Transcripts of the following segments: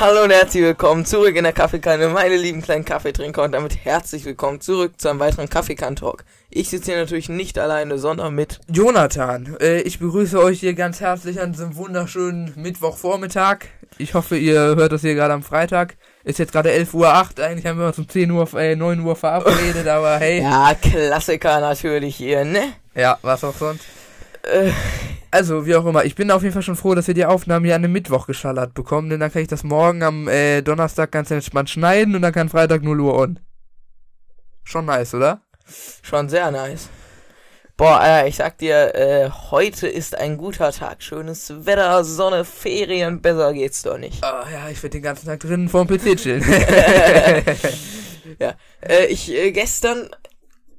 Hallo und herzlich willkommen zurück in der Kaffeekanne, meine lieben kleinen Kaffeetrinker und damit herzlich willkommen zurück zu einem weiteren Kaffeekann-Talk. Ich sitze hier natürlich nicht alleine, sondern mit Jonathan. Äh, ich begrüße euch hier ganz herzlich an diesem wunderschönen Mittwochvormittag. Ich hoffe, ihr hört das hier gerade am Freitag. Ist jetzt gerade 11.08 Uhr, eigentlich haben wir uns um 10 Uhr, äh, 9 Uhr verabredet, aber hey. Ja, Klassiker natürlich hier, ne? Ja, was auch sonst. Äh, Also, wie auch immer, ich bin auf jeden Fall schon froh, dass wir die Aufnahmen hier an dem Mittwoch geschallert bekommen, denn dann kann ich das morgen am äh, Donnerstag ganz entspannt schneiden und dann kann Freitag 0 Uhr on. Schon nice, oder? schon sehr nice. Boah, äh, ich sag dir, äh, heute ist ein guter Tag. Schönes Wetter, Sonne, Ferien, besser geht's doch nicht. Ah ja, ich werde den ganzen Tag drinnen vorm PC chillen. ja, äh, ich äh, gestern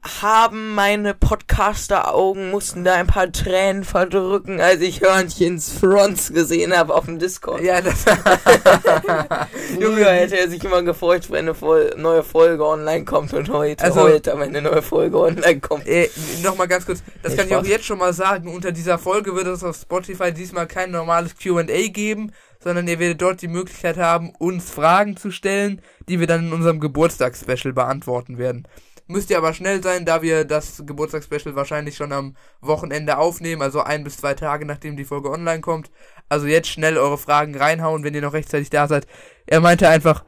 haben meine Podcaster-Augen mussten da ein paar Tränen verdrücken, als ich Hörnchens Fronts gesehen habe auf dem Discord. ja, das. Junge, hätte er sich immer gefreut, wenn eine Vol neue Folge online kommt und heute, Also- heute, wenn eine neue Folge online kommt. Äh, nochmal ganz kurz, das Nee, kann ich auch jetzt schon mal sagen, unter dieser Folge wird es auf Spotify diesmal kein normales Q&A geben, sondern ihr werdet dort die Möglichkeit haben, uns Fragen zu stellen, die wir dann in unserem Geburtstagsspecial beantworten werden. Müsst ihr aber schnell sein, da wir das Geburtstagsspecial wahrscheinlich schon am Wochenende aufnehmen, also ein bis zwei Tage nachdem die Folge online kommt. Also jetzt schnell eure Fragen reinhauen, wenn ihr noch rechtzeitig da seid. Er meinte einfach,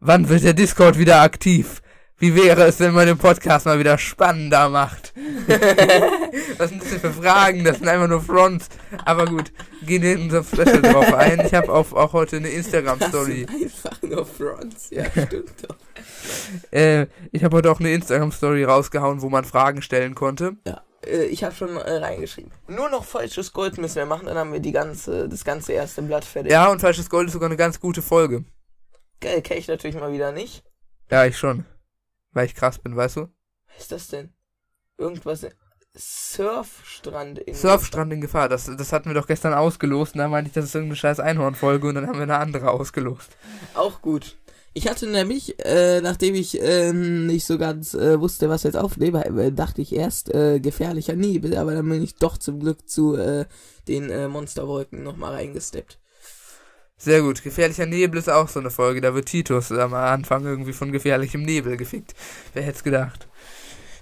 wann wird der Discord wieder aktiv? Wie wäre es, wenn man den Podcast mal wieder spannender macht? Was sind das denn für Fragen? Das sind einfach nur Fronts. Aber gut, gehen wir in unserem Special drauf ein. Ich habe auch, auch heute eine Instagram-Story. Einfach nur Fronts, ja, stimmt doch. Äh, ich habe heute auch eine Instagram-Story rausgehauen, wo man Fragen stellen konnte. Ja, äh, ich habe schon äh, reingeschrieben. Nur noch falsches Gold müssen wir machen, dann haben wir die ganze, das ganze erste Blatt fertig. Ja, und Falsches Gold ist sogar eine ganz gute Folge. Geil, kenn ich natürlich mal wieder nicht. Ja, ich schon. Weil ich krass bin, weißt du? Was ist das denn? Irgendwas. Surfstrand in. Surfstrand in Gefahr, das, das hatten wir doch gestern ausgelost und da meinte ich, das ist irgendeine scheiß Einhorn-Folge und dann haben wir eine andere ausgelost. Auch gut. Ich hatte nämlich, äh, nachdem ich ähm, nicht so ganz äh, wusste, was jetzt aufnehme, äh, dachte ich erst äh, gefährlicher Nebel, aber dann bin ich doch zum Glück zu äh, den äh, Monsterwolken nochmal reingesteppt. Sehr gut. Gefährlicher Nebel ist auch so eine Folge. Da wird Titus am Anfang irgendwie von gefährlichem Nebel gefickt. Wer hätte es gedacht?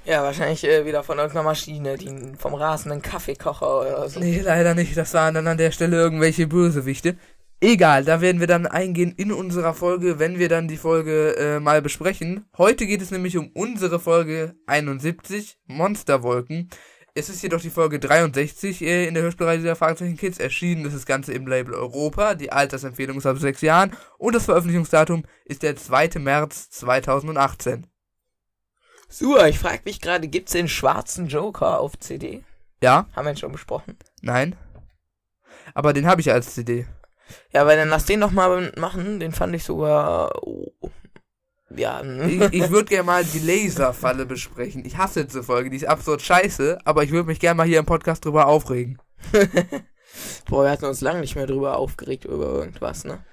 Ja, wahrscheinlich äh, wieder von irgendeiner Maschine, die vom rasenden Kaffeekocher oder so. Nee, leider nicht. Das waren dann an der Stelle irgendwelche Bösewichte. Egal, da werden wir dann eingehen in unserer Folge, wenn wir dann die Folge äh, mal besprechen. Heute geht es nämlich um unsere Folge 71, Monsterwolken. Es ist jedoch die Folge 63 äh, in der Hörspielreihe der Fragezeichen Kids erschienen. Das ist das Ganze im Label Europa. Die Altersempfehlung ist ab sechs Jahren. Und das Veröffentlichungsdatum ist der 2. März 2018. Super, ich frage mich gerade, gibt's den schwarzen Joker auf CD? Ja? Haben wir ihn schon besprochen? Nein? Aber den habe ich als CD. Ja, weil dann lass den doch mal machen, den fand ich sogar. Oh, ja, Ich, ich würde gerne mal die Laserfalle besprechen. Ich hasse diese Folge, die ist absolut scheiße, aber ich würde mich gerne mal hier im Podcast drüber aufregen. Boah, wir hatten uns lange nicht mehr drüber aufgeregt über irgendwas, ne?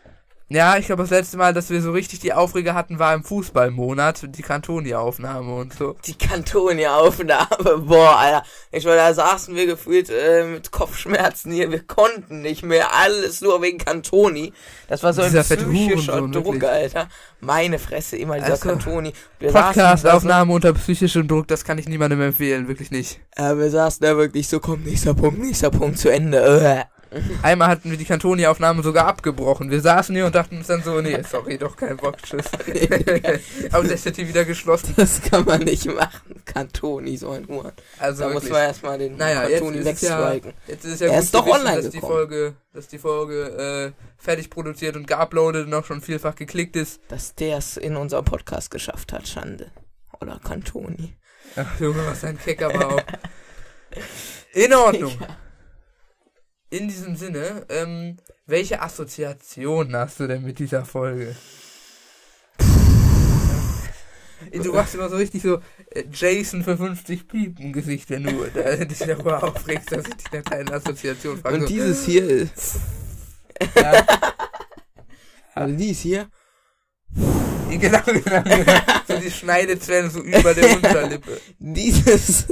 Ja, ich glaube, das letzte Mal, dass wir so richtig die Aufreger hatten, war im Fußballmonat, die Cantoni-Aufnahme und so. Die Kantonia-Aufnahme, boah, Alter. Ich meine, da saßen wir gefühlt äh, mit Kopfschmerzen hier. Wir konnten nicht mehr. Alles nur wegen Cantoni. Das war so ein Dieser fette psychischer Hurensohn, Druck, wirklich. Alter. Meine Fresse, immer dieser Also, Cantoni. Podcast-Aufnahme unter psychischem Druck, das kann ich niemandem empfehlen, wirklich nicht. äh, wir saßen da wirklich so, komm, nächster Punkt, nächster Punkt zu Ende. Äh. Einmal hatten wir die Cantoni-Aufnahme sogar abgebrochen. Wir saßen hier und dachten uns dann so, nee, sorry, doch kein Bock, tschüss. Aber das hat die wieder geschlossen. Das kann man nicht machen. Cantoni, so ein Huren. Also Da muss man erstmal den Naja, jetzt Cantoni ist es ja, wegstriken. jetzt ist es ja Er gut ist doch wissen, online dass die. Folge, dass die Folge äh, fertig produziert und geuploadet und auch schon vielfach geklickt ist. Dass der es in unserem Podcast geschafft hat, Schande. Oder Cantoni. Ach Junge, was ein Keck aber auch. In Ordnung. In diesem Sinne, ähm, welche Assoziation hast du denn mit dieser Folge? Du machst immer so richtig so äh, Jason für 50 Piepen Gesicht, wenn du äh, dich darüber aufregst, dass ich dich nach deinen Assoziationen frage. Und dieses hier ist. ja, Also dies hier. genau, genau, genau. So die Schneidezellen so über der Unterlippe. Dieses.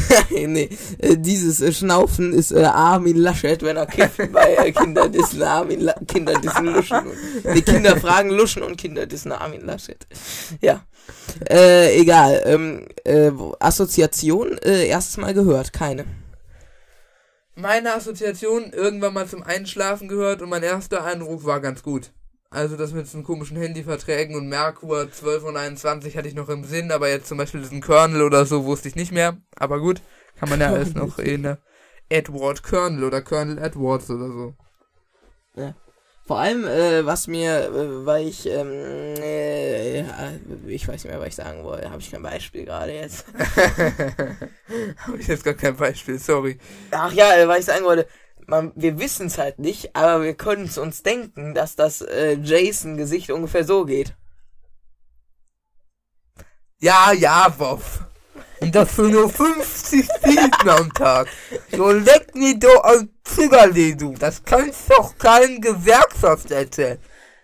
nee, äh, dieses äh, Schnaufen ist äh, Armin Laschet, wenn er kifft bei äh, Kinder dissen Armin La Kinder dissen Luschen. Die Kinder fragen Luschen und Kinder dissen Armin Laschet. Ja. Äh, egal. Ähm, äh, Assoziation, äh, erstes Mal gehört, keine. Meine Assoziation irgendwann mal zum Einschlafen gehört und mein erster Eindruck war ganz gut. Also das mit diesen komischen Handyverträgen und Merkur 12 und 21 hatte ich noch im Sinn, aber jetzt zum Beispiel diesen Kernel oder so wusste ich nicht mehr. Aber gut, kann man ja alles noch in der Edward Kernel oder Colonel Edwards oder so. Ja. Vor allem, äh, was mir, äh, weil ich, ähm, äh, ja, ich weiß nicht mehr, was ich sagen wollte. Habe ich kein Beispiel gerade jetzt. Habe ich jetzt gar kein Beispiel, sorry. Ach ja, äh, was ich sagen wollte. Man, wir wissen es halt nicht, aber wir können es uns denken, dass das äh, Jason-Gesicht ungefähr so geht. Ja, ja, Woff. Und das für nur 50 Minuten am Tag. So leck mir doch ein Zügerli, du. Das kannst doch kein Gewerkschaft erzählen.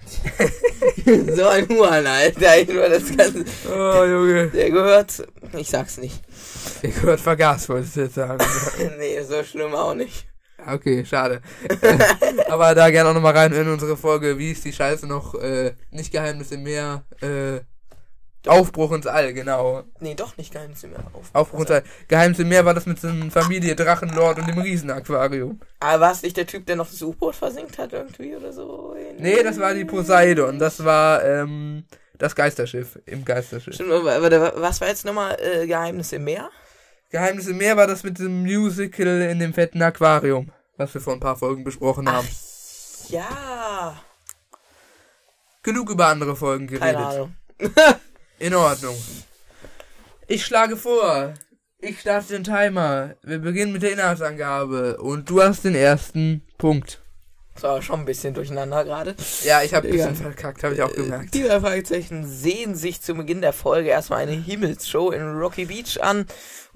so ein Huan, Alter. Ich nur das Ganze. Oh, Junge. Der gehört, ich sag's nicht. Der gehört vergaß, wolltest du jetzt sagen. nee, so schlimm auch nicht. Okay, schade. Aber da gerne auch nochmal rein in unsere Folge, wie ist die Scheiße noch, äh, nicht Geheimnis im Meer, äh, Aufbruch ins All, genau. Nee, doch nicht Geheimnis im Meer. Aufbruch, Aufbruch ins All. Geheimnis im Meer war das mit so einer Familie Drachenlord und dem Riesenaquarium. Aber war es nicht der Typ, der noch das U-Boot versinkt hat irgendwie oder so? Nee, das war die Poseidon. Das war, ähm, das Geisterschiff. Im Geisterschiff. Stimmt, aber was war jetzt nochmal äh, Geheimnis im Meer? Geheimnis im Meer war das mit dem Musical in dem fetten Aquarium, was wir vor ein paar Folgen besprochen haben. Ach, ja. Genug über andere Folgen geredet. Keine Ahnung. In Ordnung. Ich schlage vor, ich starte den Timer. Wir beginnen mit der Inhaltsangabe und du hast den ersten Punkt. Das war schon ein bisschen durcheinander gerade. Ja, ich habe ein bisschen verkackt, habe ich auch gemerkt. Die Fragezeichen sehen sich zu Beginn der Folge erstmal eine Himmelsshow in Rocky Beach an.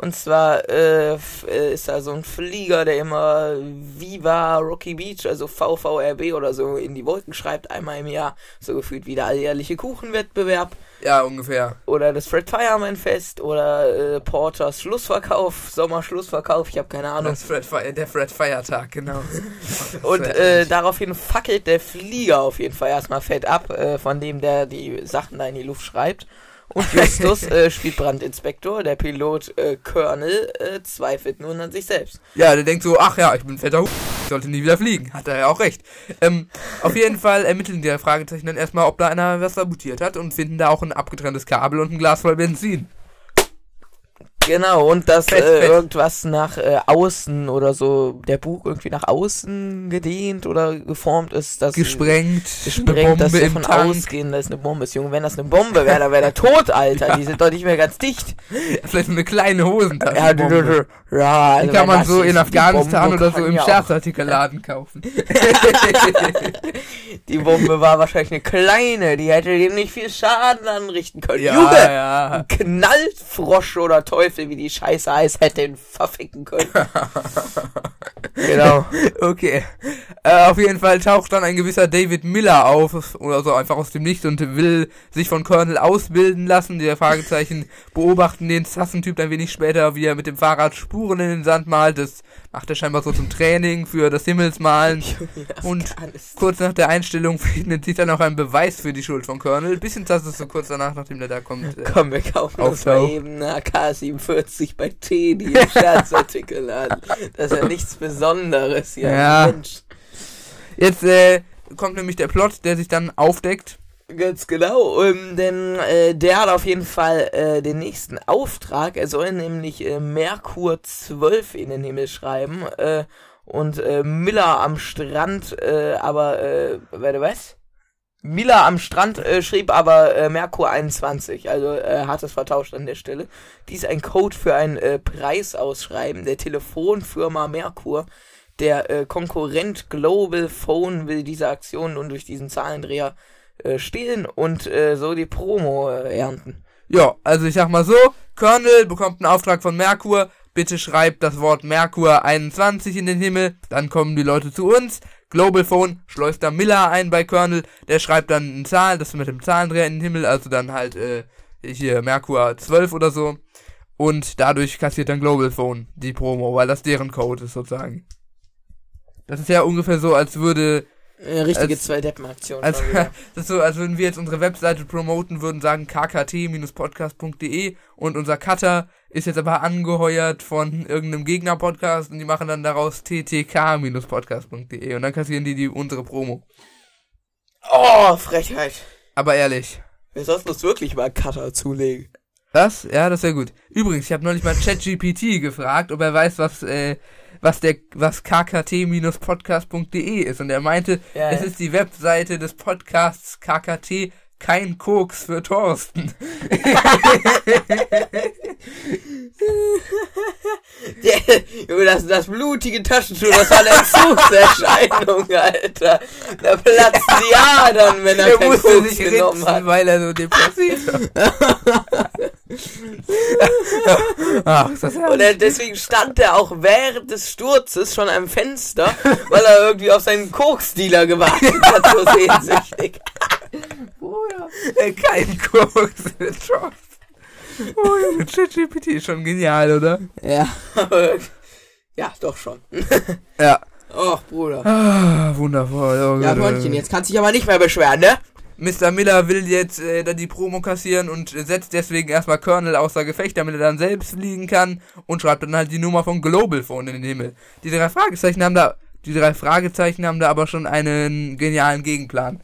Und zwar äh, äh, ist da so ein Flieger, der immer Viva Rocky Beach, also VVRB oder so, in die Wolken schreibt, einmal im Jahr. So gefühlt wie der alljährliche Kuchenwettbewerb. Ja, ungefähr. Oder das Fred Fireman Fest oder äh, Porters Schlussverkauf, Sommerschlussverkauf, ich habe keine Ahnung. Das Fred Fire, der Fred Feiertag, genau. Und äh, daraufhin fackelt der Flieger auf jeden Fall erstmal fett ab, äh, von dem der die Sachen da in die Luft schreibt. Und Justus äh, spielt Brandinspektor, der Pilot äh, Colonel äh, zweifelt nun an sich selbst. Ja, der denkt so, ach ja, ich bin fetter ich sollte nie wieder fliegen. Hat er ja auch recht. Ähm, auf jeden Fall ermitteln die Fragezeichen dann erstmal, ob da einer was sabotiert hat und finden da auch ein abgetrenntes Kabel und ein Glas voll Benzin. Genau, und dass fett, äh, fett. irgendwas nach äh, außen oder so, der Bug irgendwie nach außen gedehnt oder geformt ist, dass gesprengt, gesprengt, dass wir davon Tank. ausgehen, dass es eine Bombe ist. Junge, wenn das eine Bombe wäre, dann wäre der tot, Alter. Ja. Die sind doch nicht mehr ganz dicht. Vielleicht eine kleine Hosentasche. Ja, du, du, du, ja also die kann man so in Afghanistan oder so im Scherzartikelladen kaufen. die Bombe war wahrscheinlich eine kleine, die hätte dem nicht viel Schaden anrichten können. Ja, Junge, ja. ein Knallfrosch oder Teufel Teufel, wie die Scheiße heißt, hätte ihn verficken können. genau. Okay. Äh, auf jeden Fall taucht dann ein gewisser David Miller auf, oder so einfach aus dem Nichts und will sich von Colonel ausbilden lassen. Der Fragezeichen beobachten den Sassentyp ein wenig später, wie er mit dem Fahrrad Spuren in den Sand malt. Das macht er scheinbar so zum Training für das Himmelsmalen. und kurz nach der Einstellung findet sich dann auch ein Beweis für die Schuld von Colonel. Bisschen das ist so kurz danach, nachdem der da kommt. Äh, Komm, wir kaufen uns mal eben eine AK-47 bei Teddy im Scherzartikel an. Das ist ja nichts Besonderes hier. Ja. Mensch. Jetzt äh, kommt nämlich der Plot, der sich dann aufdeckt. Ganz genau, ähm, denn äh, der hat auf jeden Fall äh, den nächsten Auftrag. Er soll nämlich äh, Merkur 12 in den Himmel schreiben äh, und äh, Miller am Strand, äh, aber, äh, warte, was? Miller am Strand äh, schrieb aber äh, Merkur 21, also äh, hat es vertauscht an der Stelle. Dies ein Code für ein äh, Preisausschreiben der Telefonfirma Merkur. Der äh, Konkurrent Global Phone will diese Aktion nun durch diesen Zahlendreher äh, stehlen und äh, so die Promo äh, ernten. Ja, also ich sag mal so, Colonel bekommt einen Auftrag von Merkur, bitte schreibt das Wort Merkur 21 in den Himmel, dann kommen die Leute zu uns. Global Phone schleust da Miller ein bei Colonel, der schreibt dann eine Zahl, das mit dem Zahlendreher in den Himmel, also dann halt äh, hier Merkur 12 oder so. Und dadurch kassiert dann Global Phone die Promo, weil das deren Code ist sozusagen. Das ist ja ungefähr so, als würde Äh, richtige Als- Zwei-Deppen-Aktion. als, schon wieder. das ist so, als würden wir jetzt unsere Webseite promoten, würden sagen kkt-podcast.de und unser Cutter ist jetzt aber angeheuert von irgendeinem Gegner-Podcast und die machen dann daraus ttk-podcast.de und dann kassieren die, die unsere Promo. oh, Frechheit. Aber ehrlich. Wir sollten uns wirklich mal Cutter zulegen. Das? Ja, das wäre gut. Übrigens, ich habe neulich mal ChatGPT gefragt, ob er weiß, was, äh, was der, was kkt-podcast.de ist. Und er meinte, Ja, es ja. ist die Webseite des Podcasts KKT, kein Koks für Thorsten. Junge, das, das blutige Taschentuch, das war eine Entzugserscheinung, Alter. Da platzen die Adern, wenn er, Er kein musste Koks sich genommen ritzen, hat. weil er so depressiv. Ach, das Und er, deswegen stand er auch während des Sturzes schon am Fenster, weil er irgendwie auf seinen Koksdealer gewartet hat, so sehnsüchtig. Bruder. Kein Koks für Thorsten. Oh, Junge, ChatGPT ist schon genial, oder? Ja, ja, doch schon. Ja. Och, Bruder. Ah, wundervoll. Oh, Ja, äh. jetzt kannst du dich aber nicht mehr beschweren, ne? Mr. Miller will jetzt äh, dann die Promo kassieren und äh, setzt deswegen erstmal Colonel außer Gefecht, damit er dann selbst fliegen kann und schreibt dann halt die Nummer von Global Phone in den Himmel. Die drei Fragezeichen haben da, die drei Fragezeichen haben da aber schon einen genialen Gegenplan.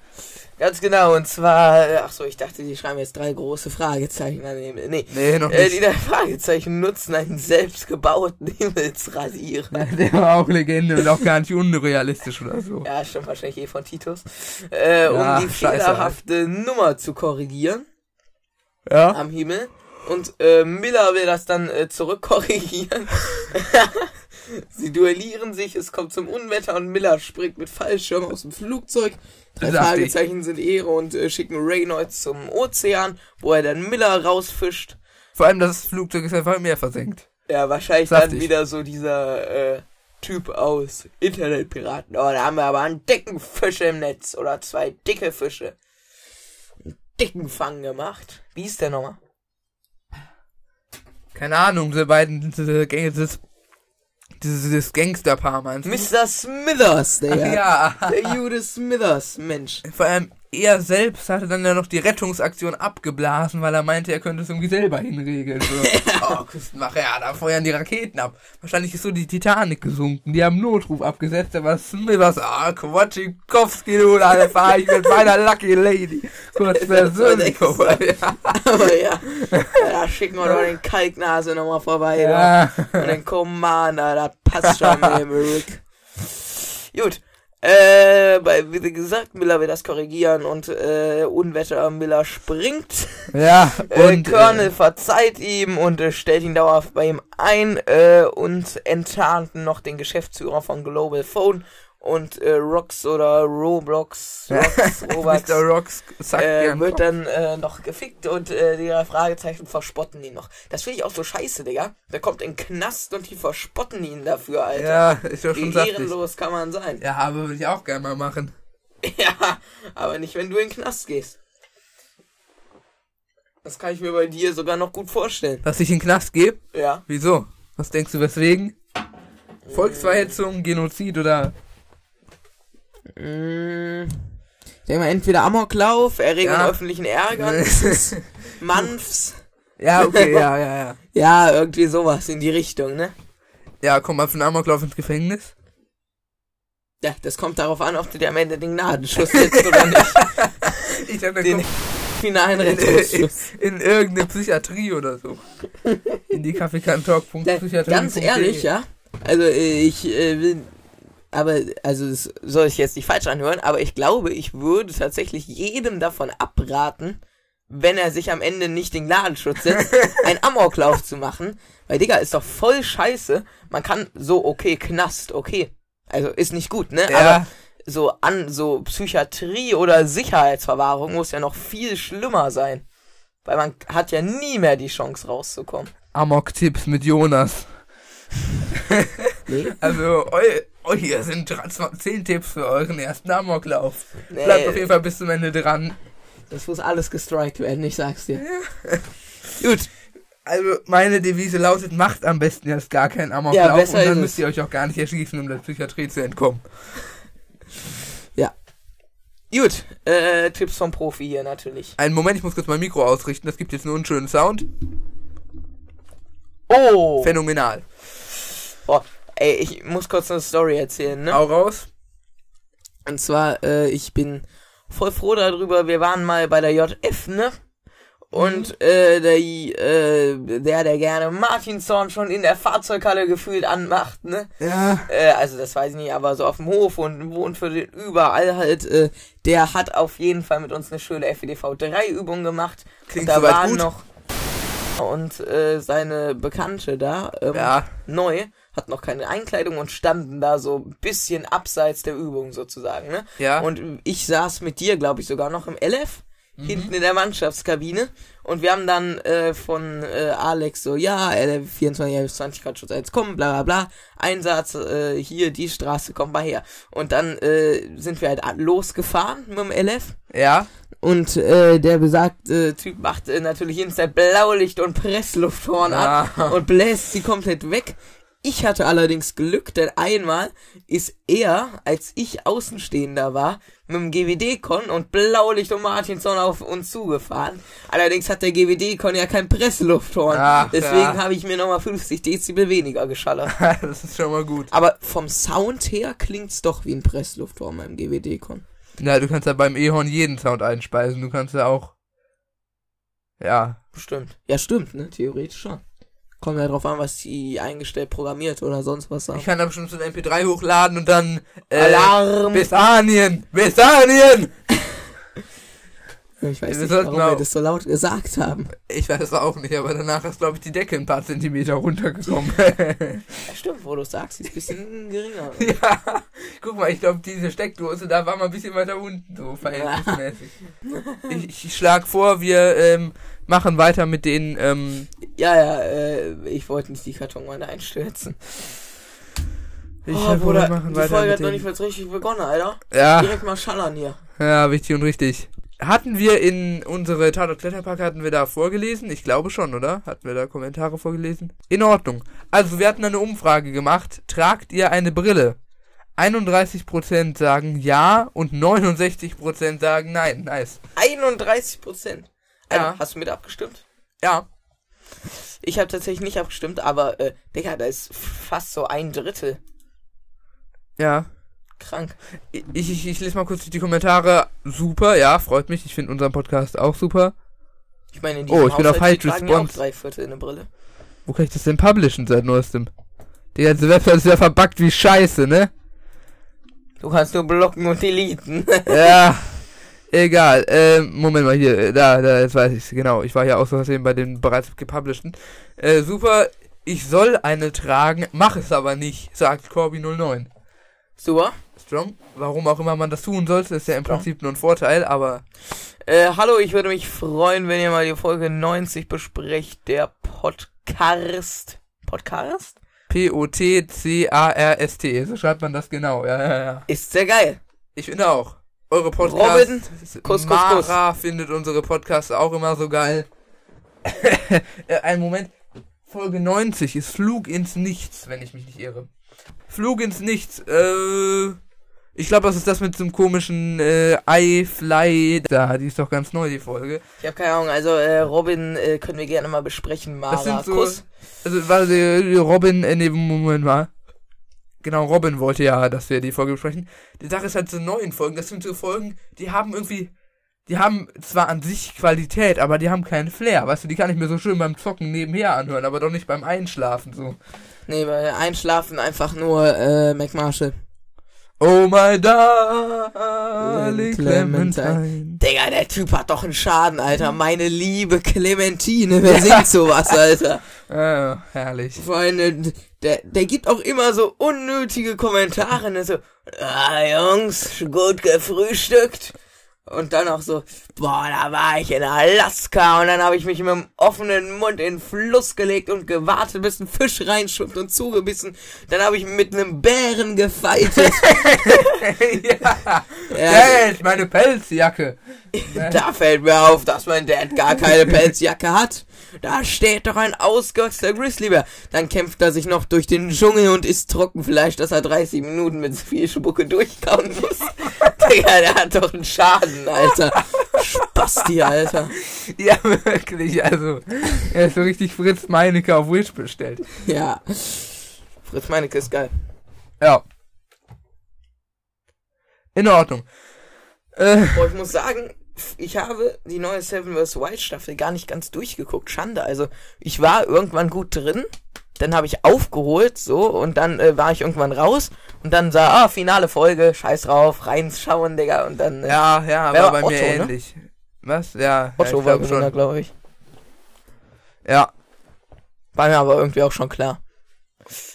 Ganz genau, und zwar, äh, ach so, ich dachte, die schreiben jetzt drei große Fragezeichen an den Himmel. Nee, Nee, noch äh, nicht. die drei Fragezeichen nutzen einen selbstgebauten Himmelsrasierer. Der war auch Legende und auch gar nicht unrealistisch oder so. Ja, stimmt wahrscheinlich eh von Titus. Äh, Ja, um die scheiße, fehlerhafte Nummer zu korrigieren Ja? am Himmel. Und äh, Miller will das dann äh, zurückkorrigieren. Sie duellieren sich, es kommt zum Unwetter und Miller springt mit Fallschirm aus dem Flugzeug. Drei. Fragezeichen sind Ehre und äh, schicken Reynolds zum Ozean, wo er dann Miller rausfischt. Vor allem das Flugzeug ist einfach im Meer versenkt. Ja, wahrscheinlich dann Saftig. wieder so dieser äh, Typ aus Internetpiraten. Oh, da haben wir aber einen dicken Fisch im Netz oder zwei dicke Fische. Einen dicken Fang gemacht. Wie ist der nochmal? Keine Ahnung, diese beiden, Gänge, dieses, dieses Gangsterpaar meinst du? Mr. Smithers, der. Ja. Der Jude Smithers, Mensch. Vor allem er selbst hatte dann ja noch die Rettungsaktion abgeblasen, weil er meinte, er könnte es irgendwie selber hinregeln. So. oh, Küstenwache, ja, da feuern die Raketen ab. Wahrscheinlich ist so die Titanic gesunken. Die haben Notruf abgesetzt, aber Smithers, ah, Quatschikowski, du, da fahr ich mit meiner Lucky Lady. Kurz persönlich vorbei. Ja. Aber ja, da schicken wir doch den Kalknase nochmal vorbei. Ja. Ja. Und den Commander, das passt schon mit dem Rick. Gut. Äh, bei, wie gesagt, Miller will das korrigieren und äh, Unwetter Miller springt. ja, Äh, und Colonel äh, verzeiht ihm und äh, stellt ihn dauerhaft bei ihm ein äh, und enttarnt noch den Geschäftsführer von Global Phone und äh, Rox oder Roblox, Rox, Robux, Mr. Rocks sagt äh, wird dann äh, noch gefickt und äh, die Fragezeichen verspotten ihn noch. Das finde ich auch so scheiße, Digga. Der kommt in den Knast und die verspotten ihn dafür, Alter. Ja, ist ja Wie schon saftig. ehrenlos kann man sein. Ja, aber würde ich auch gerne mal machen. Ja, aber nicht, wenn du in den Knast gehst. Das kann ich mir bei dir sogar noch gut vorstellen. Dass ich in den Knast gehe? Ja. Wieso? Was denkst du, weswegen? Volksverhetzung, Genozid oder... Mm, Ich denke mal, entweder Amoklauf, Erregung Ja. öffentlichen Ärgernisses, Manfs. Ja, okay, ja, ja, ja. Ja, irgendwie sowas in die Richtung, ne? Ja, komm mal für einen Amoklauf ins Gefängnis. Ja, das kommt darauf an, ob du dir am Ende den Gnadenschuss setzt oder nicht. Ich dachte, Den finalen in, Rettungsschuss. in irgendeine Psychiatrie oder so. In die Kaffeekantalk.psychiatrie. Ganz ehrlich, ja. Also äh, ich äh, will, aber also das soll ich jetzt nicht falsch anhören, aber ich glaube, ich würde tatsächlich jedem davon abraten, wenn er sich am Ende nicht den Gnadenschutz setzt, einen Amoklauf zu machen. Weil, Digga, ist doch voll scheiße. Man kann so, okay, Knast, okay. Also ist nicht gut, ne? Ja, Aber so an so Psychiatrie oder Sicherheitsverwahrung muss ja noch viel schlimmer sein. Weil man hat ja nie mehr die Chance rauszukommen. Amok-Tipps mit Jonas. Nee. Also, eu, eu, hier sind 10 Tipps für euren ersten Amoklauf. Nee. Bleibt auf jeden Fall bis zum Ende dran. Das muss alles gestrikt werden, ich sag's dir. Gut. Also meine Devise lautet, macht am besten erst gar keinen Amoklauf Ja, und dann müsst ihr euch auch gar nicht erschießen, um der Psychiatrie zu entkommen. Gut, äh, Tipps vom Profi hier natürlich. Einen Moment, ich muss kurz mein Mikro ausrichten, das gibt jetzt nur einen schönen Sound. Oh! Phänomenal. Boah, ey, ich muss kurz eine Story erzählen, ne? Hau raus. Und zwar, äh, ich bin voll froh darüber, wir waren mal bei der JF, ne? Und äh, der, äh, der, der gerne Martinshorn schon in der Fahrzeughalle gefühlt anmacht, ne? Ja. Äh, also das weiß ich nicht, aber so auf dem Hof und wohnt für den überall halt, äh, der hat auf jeden Fall mit uns eine schöne FEDV 3 Übung gemacht. Klingt und da waren gut. noch und äh, seine Bekannte da, ähm, Ja. neu, hat noch keine Einkleidung und standen da so ein bisschen abseits der Übung sozusagen, ne? Ja. Und ich saß mit dir, glaube ich, sogar noch im LF, Mhm. hinten in der Mannschaftskabine. Und wir haben dann äh, von äh, Alex so, ja, LF 24, 20 Grad Schutz, jetzt kommen, bla bla bla. Einsatz, äh, hier, die Straße, komm mal her. Und dann äh, sind wir halt losgefahren mit dem LF. Ja. Und äh, der besagte Typ macht äh, natürlich instant Blaulicht und Presslufthorn ab Ah. und bläst sie komplett weg. Ich hatte allerdings Glück, denn einmal ist er, als ich Außenstehender war, mit dem GWD-Con und Blaulicht und Martinson auf uns zugefahren. Allerdings hat der GWD-Con ja kein Presslufthorn. Ach, Deswegen ja. habe ich mir nochmal 50 Dezibel weniger geschallert. das ist schon mal gut. Aber vom Sound her klingt's doch wie ein Presslufthorn beim GWD-Con. Ja, du kannst ja beim E-Horn jeden Sound einspeisen. Du kannst ja auch. Ja. Stimmt. Ja, stimmt, ne? Theoretisch schon. Kommt ja drauf an, was die eingestellt programmiert oder sonst was Ich sagt. kann da bestimmt so ein MP3 hochladen und dann. Äh, Alarm! Bessanien! Bessanien! Ich weiß Wir nicht, warum wir das so laut gesagt haben. Ich weiß es auch nicht, aber danach ist, glaube ich, die Decke ein paar Zentimeter runtergekommen. Ja, stimmt, wo du sagst, die ist ein bisschen geringer. ja. Guck mal, ich glaube, diese Steckdose, da war mal ein bisschen weiter unten, so verhältnismäßig. ich, ich schlag vor, wir ähm, machen weiter mit den. Ähm, Ja, ja, äh, ich wollte nicht die Kartonwand einstürzen. ich oh, hab- Bruder, machen die Folge hat noch nicht mal richtig begonnen, Alter. Ja, Direkt mal schallern hier. ja, wichtig und richtig. Hatten wir in unsere Tatort Kletterpark, hatten wir da vorgelesen? Ich glaube schon, oder? Hatten wir da Kommentare vorgelesen? In Ordnung. Also, wir hatten eine Umfrage gemacht. Tragt ihr eine Brille? 31% sagen ja und 69% sagen nein. Nice. 31 Prozent. Ja. Hast du mit abgestimmt? Ja. Ich habe tatsächlich nicht abgestimmt, aber, äh, Digga, da ist fast so ein Drittel Ja. krank. Ich, ich, ich lese mal kurz die Kommentare. Super, ja, freut mich. Ich finde unseren Podcast auch super. Ich meine, in Oh, ich bin auf Haushalt, High die Response. drei Viertel eine Brille. Wo kann ich das denn publishen seit neuestem? Die ganze Website ist ja verbuggt wie Scheiße, ne? Du kannst nur blocken und deleten. ja. Egal. Ähm, Moment mal hier. äh, Da, da, jetzt weiß ich's. Genau. Ich war ja auch so versehen bei den bereits gepublisheden. Äh, super. Ich soll eine tragen, mach es aber nicht, sagt Corby09. Super. Strong. Warum auch immer man das tun sollte, ist ja im Strong. Prinzip nur ein Vorteil, aber Äh, hallo, ich würde mich freuen, wenn ihr mal die Folge 90 besprecht, der Podcast. Podcast? P-O-T-C-A-R-S-T. So schreibt man das genau. Ja, ja, ja. Ist sehr geil. Ich finde auch. Eure Podcasts. Robin, Kuss, Kuss, Kuss, Mara findet unsere Podcasts auch immer so geil. Äh, Ein Moment. Folge 90 ist Flug ins Nichts, wenn ich mich nicht irre. Flug ins Nichts. Äh, ich glaube, das ist das mit so einem komischen äh, iFly. Da, die ist doch ganz neu, die Folge. Ich habe keine Ahnung, also äh, Robin äh, können wir gerne mal besprechen. Mara, Das sind so. Kuss. Also, warte, Robin, äh, nee, Moment mal. Genau, Robin wollte ja, dass wir die Folge besprechen. Die Sache ist halt so neuen Folgen. Das sind so Folgen, die haben irgendwie. Die haben zwar an sich Qualität, aber die haben keinen Flair. Weißt du, die kann ich mir so schön beim Zocken nebenher anhören, aber doch nicht beim Einschlafen so. Nee, bei Einschlafen einfach nur äh, McMarshall. Oh my darling Clementine. Clementine. Digga, der Typ hat doch einen Schaden, Alter. Meine liebe Clementine, wer singt sowas, Alter? Ah, herrlich. Vor allem, der, der gibt auch immer so unnötige Kommentare, ne, so, ah, Jungs, gut gefrühstückt. Und dann auch so, boah, da war ich in Alaska und dann habe ich mich mit dem offenen Mund in den Fluss gelegt und gewartet, bis ein Fisch reinschwimmt und zugebissen. Dann habe ich mit einem Bären gefeitet. ja. Ja, Dad, meine Pelzjacke. da fällt mir auf, dass mein Dad gar keine Pelzjacke hat. Da steht doch ein ausgewachsener Grizzlybär. Dann kämpft er sich noch durch den Dschungel und isst Trockenfleisch, dass er 30 Minuten mit viel Spucke durchkauen muss. Digga, der hat doch einen Schaden, Alter. Spasti, Alter. Ja, wirklich, also. Er ist so richtig Fritz Meinecke auf Wish bestellt. Ja. Fritz Meinecke ist geil. Ja. In Ordnung. Äh, Boah, ich muss sagen, ich habe die neue Seven vs. Wild Staffel gar nicht ganz durchgeguckt. Schande. Also, ich war irgendwann gut drin. Dann habe ich aufgeholt, so, und dann äh, war ich irgendwann raus. Und dann sah, ah, finale Folge, scheiß drauf, reinschauen, Digga. Und dann. Äh, ja, ja, war war bei mir Otto, ne? ähnlich. Was? Ja, ja Otto ich war Gewinner, glaube ich. Ja. War mir aber irgendwie auch schon klar.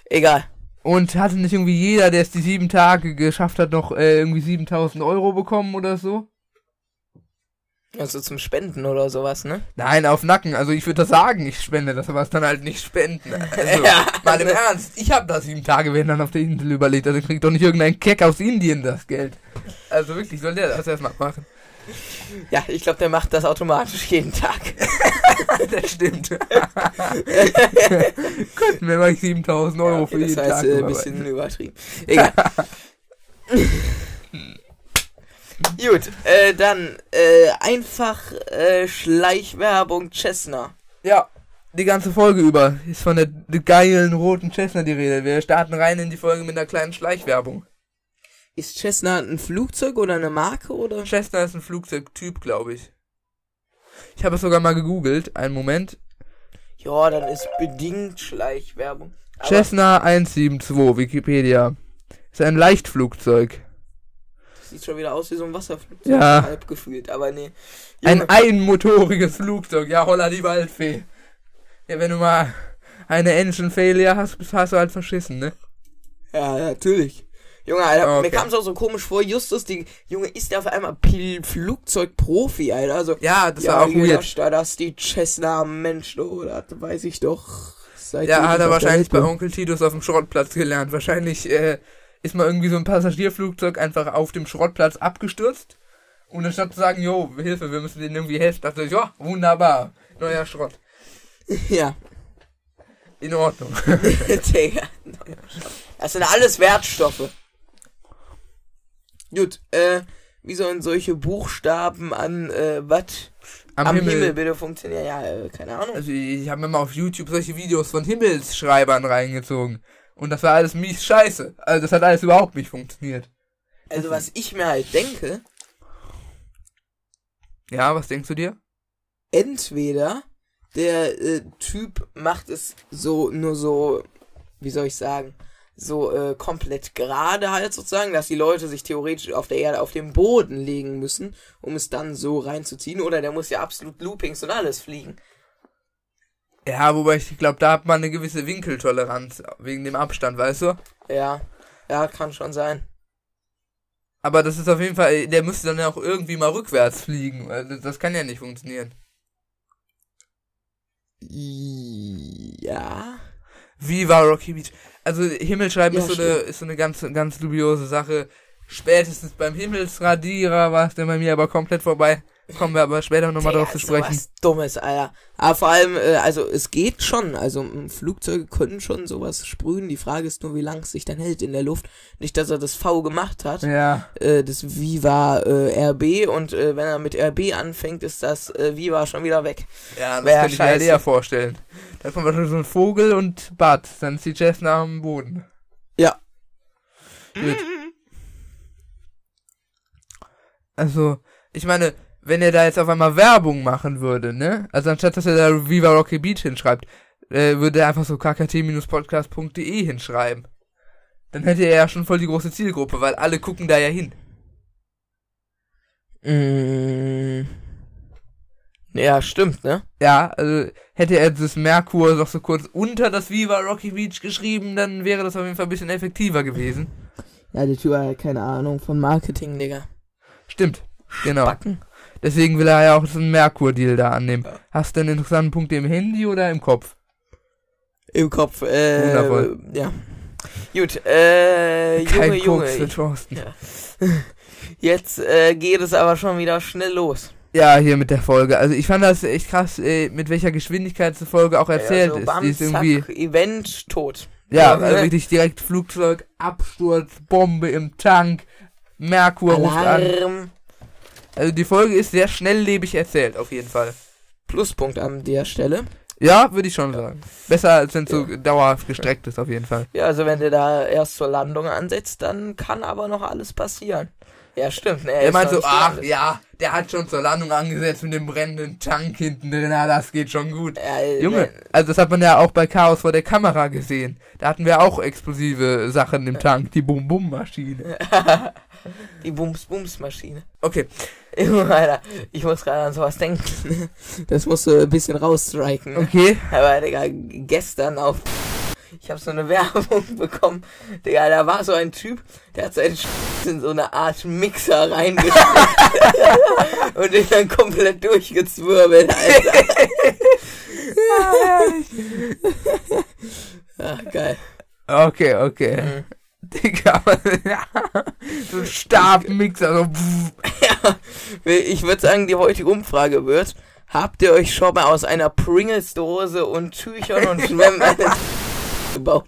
Egal. Und hatte nicht irgendwie jeder, der es die sieben Tage geschafft hat, noch äh, irgendwie 7000 Euro bekommen oder so? Also zum Spenden oder sowas, ne? Nein, auf Nacken. Also ich würde das sagen, ich spende das, aber es dann halt nicht spenden. Also, Ja. mal im Ernst, ich habe da sieben Tage wenn dann auf der Insel überlegt, also kriegt doch nicht irgendein Keck aus Indien das Geld. Also wirklich, soll der das erstmal machen? Ja, ich glaube, der macht das automatisch jeden Tag. das stimmt. Könnten wir mal 7000 Euro Ja, für okay, jeden das heißt, Tag äh, ein überweisen. bisschen übertrieben. Egal. Gut, äh, dann äh, einfach äh, Schleichwerbung Cessna. Ja, die ganze Folge über ist von der, der geilen roten Cessna die Rede. Wir starten rein in die Folge mit einer kleinen Schleichwerbung. Ist Cessna ein Flugzeug oder eine Marke oder? Cessna ist ein Flugzeugtyp, glaube ich. Ich habe es sogar mal gegoogelt. Einen Moment. Ja, dann ist bedingt Schleichwerbung. Cessna 172, Wikipedia. Ist ein Leichtflugzeug. Sieht schon wieder aus wie so ein Wasserflugzeug. Ja. Halb gefühlt, aber nee. Ein einmotoriges Flugzeug. Ja, holla die Waldfee. Ja, wenn du mal eine Engine Failure hast, hast du halt verschissen, ne? ja, natürlich. Junge, Alter, Okay. mir kam es auch so komisch vor, Justus, die Junge ist ja auf einmal Pil Flugzeugprofi, Alter. Also, Ja, das ja, war auch weird. Da, das ist die Cessna, Mensch, das weiß ich doch. Seitdem Ja, hat er wahrscheinlich bei. Onkel Titus auf dem Schrottplatz gelernt. Wahrscheinlich äh, ist mal irgendwie so ein Passagierflugzeug einfach auf dem Schrottplatz abgestürzt. Und anstatt zu sagen, jo, Hilfe, wir müssen denen irgendwie helfen, dachte ich, ja, wunderbar, neuer Schrott. Ja, In Ordnung. Digga. Das sind alles Wertstoffe. Gut, äh, wie sollen solche Buchstaben an, äh, was? Am, Am, Himmel. Himmel. bitte funktionieren? Ja, äh, keine Ahnung. Also ich habe mir mal auf YouTube solche Videos von Himmelsschreibern reingezogen. Und das war alles mies scheiße. Also das hat alles überhaupt nicht funktioniert. Also, was ich mir halt denke, Ja, was denkst du dir? entweder der äh, Typ macht es so, nur so, wie soll ich sagen, so äh, komplett gerade halt sozusagen, dass die Leute sich theoretisch auf der Erde auf den Boden legen müssen, um es dann so reinzuziehen, oder der muss ja absolut Loopings und alles fliegen. Ja, wobei ich glaube, da hat man eine gewisse Winkeltoleranz wegen dem Abstand, weißt du? Ja, ja, kann schon sein. Aber das ist auf jeden Fall, der müsste dann ja auch irgendwie mal rückwärts fliegen. weil das- kann ja nicht funktionieren. Ja. Wie war Rocky Beach? Also Himmelschreiben Ja, ist, so eine, ist so eine ganz, ganz dubiose Sache. Spätestens beim Himmelsradierer war es dann bei mir aber komplett vorbei. Kommen wir aber später nochmal drauf zu sprechen. sowas Dummes, Alter. Aber vor allem, äh, also es geht schon. Also Flugzeuge können schon sowas sprühen. Die Frage ist nur, wie lang es sich dann hält in der Luft. Nicht, dass er das V gemacht hat. Ja. Äh, das Viva äh, RB und äh, wenn er mit RB anfängt, ist das äh, Viva schon wieder weg. Ja, das Wär könnte ich mir eher vorstellen. Da kommt wahrscheinlich so ein Vogel und Bad. Dann ist die Cessna am Boden. Ja. Gut. Also, ich meine, wenn er da jetzt auf einmal Werbung machen würde, ne? Also anstatt dass er da Viva Rocky Beach hinschreibt, äh, würde er einfach so kkt-podcast.de hinschreiben. Dann hätte er ja schon voll die große Zielgruppe, weil alle gucken da ja hin. Mm. Ja, stimmt, ne? Ja, also hätte er das Merkur noch so kurz unter das Viva Rocky Beach geschrieben, dann wäre das auf jeden Fall ein bisschen effektiver gewesen. Ja, der Typ hat keine Ahnung von Marketing, Digga. Stimmt, genau. Backen. Deswegen will er ja auch so einen Merkur-Deal da annehmen. Hast du einen interessanten Punkt im Handy oder im Kopf? Im Kopf, äh. Wundervoll. Ja. Gut, äh, Kein Junge, Junge. Für Thorsten. Ja. Jetzt äh, geht es aber schon wieder schnell los. Ja, hier mit der Folge. Also ich fand das echt krass, äh, mit welcher Geschwindigkeit die Folge auch erzählt ja, so ist. bam, Die ist irgendwie. zack, Event, tot. Ja, Ja, also ne? wirklich direkt Flugzeug, Absturz, Bombe im Tank, Merkur ruft an. Also die Folge ist sehr schnelllebig erzählt, auf jeden Fall. Pluspunkt an der Stelle. Ja, würde ich schon sagen. Besser als wenn es so dauerhaft gestreckt ist, auf jeden Fall. Ja, also wenn du da erst zur Landung ansetzt, dann kann aber noch alles passieren. Ja, stimmt. Ne, Er meint so, ach ja, der hat schon zur Landung angesetzt mit dem brennenden Tank hinten drin, na, das geht schon gut. Ja, Junge, ne, also das hat man ja auch bei Chaos vor der Kamera gesehen. Da hatten wir auch explosive Sachen im Tank, die Bum-Bum-Maschine. die Bums-Bums-Maschine. Okay, Alter, ich muss gerade an sowas denken. Das musst du ein bisschen rausstriken. okay. Aber, Digga, gestern auf. Ich habe so eine Werbung bekommen. Digga, da war so ein Typ, der hat seinen Sch in so eine Art Mixer reingesteckt. und den dann komplett durchgezwirbelt, Alter. Ach, geil. Okay, okay. Mhm. Digga, so ein Stabmixer, so. Ja, ich würde sagen, die heutige Umfrage wird, habt ihr euch schon mal aus einer Pringles-Dose und Tüchern und Schwämmen gebaut?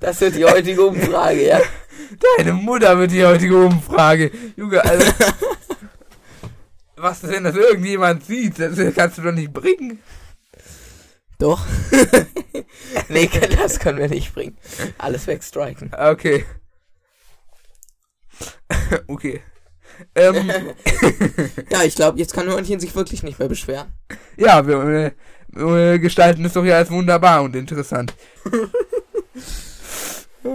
Das wird die heutige Umfrage, ja. Deine Mutter wird die heutige Umfrage. Junge, also. Was, wenn das irgendjemand sieht, das kannst du doch nicht bringen. Doch. nee, das können wir nicht bringen. Alles wegstriken. Okay. okay. Ähm, Ja, ich glaube, jetzt kann Hörnchen sich wirklich nicht mehr beschweren. ja, wir, wir gestalten es doch ja als wunderbar und interessant.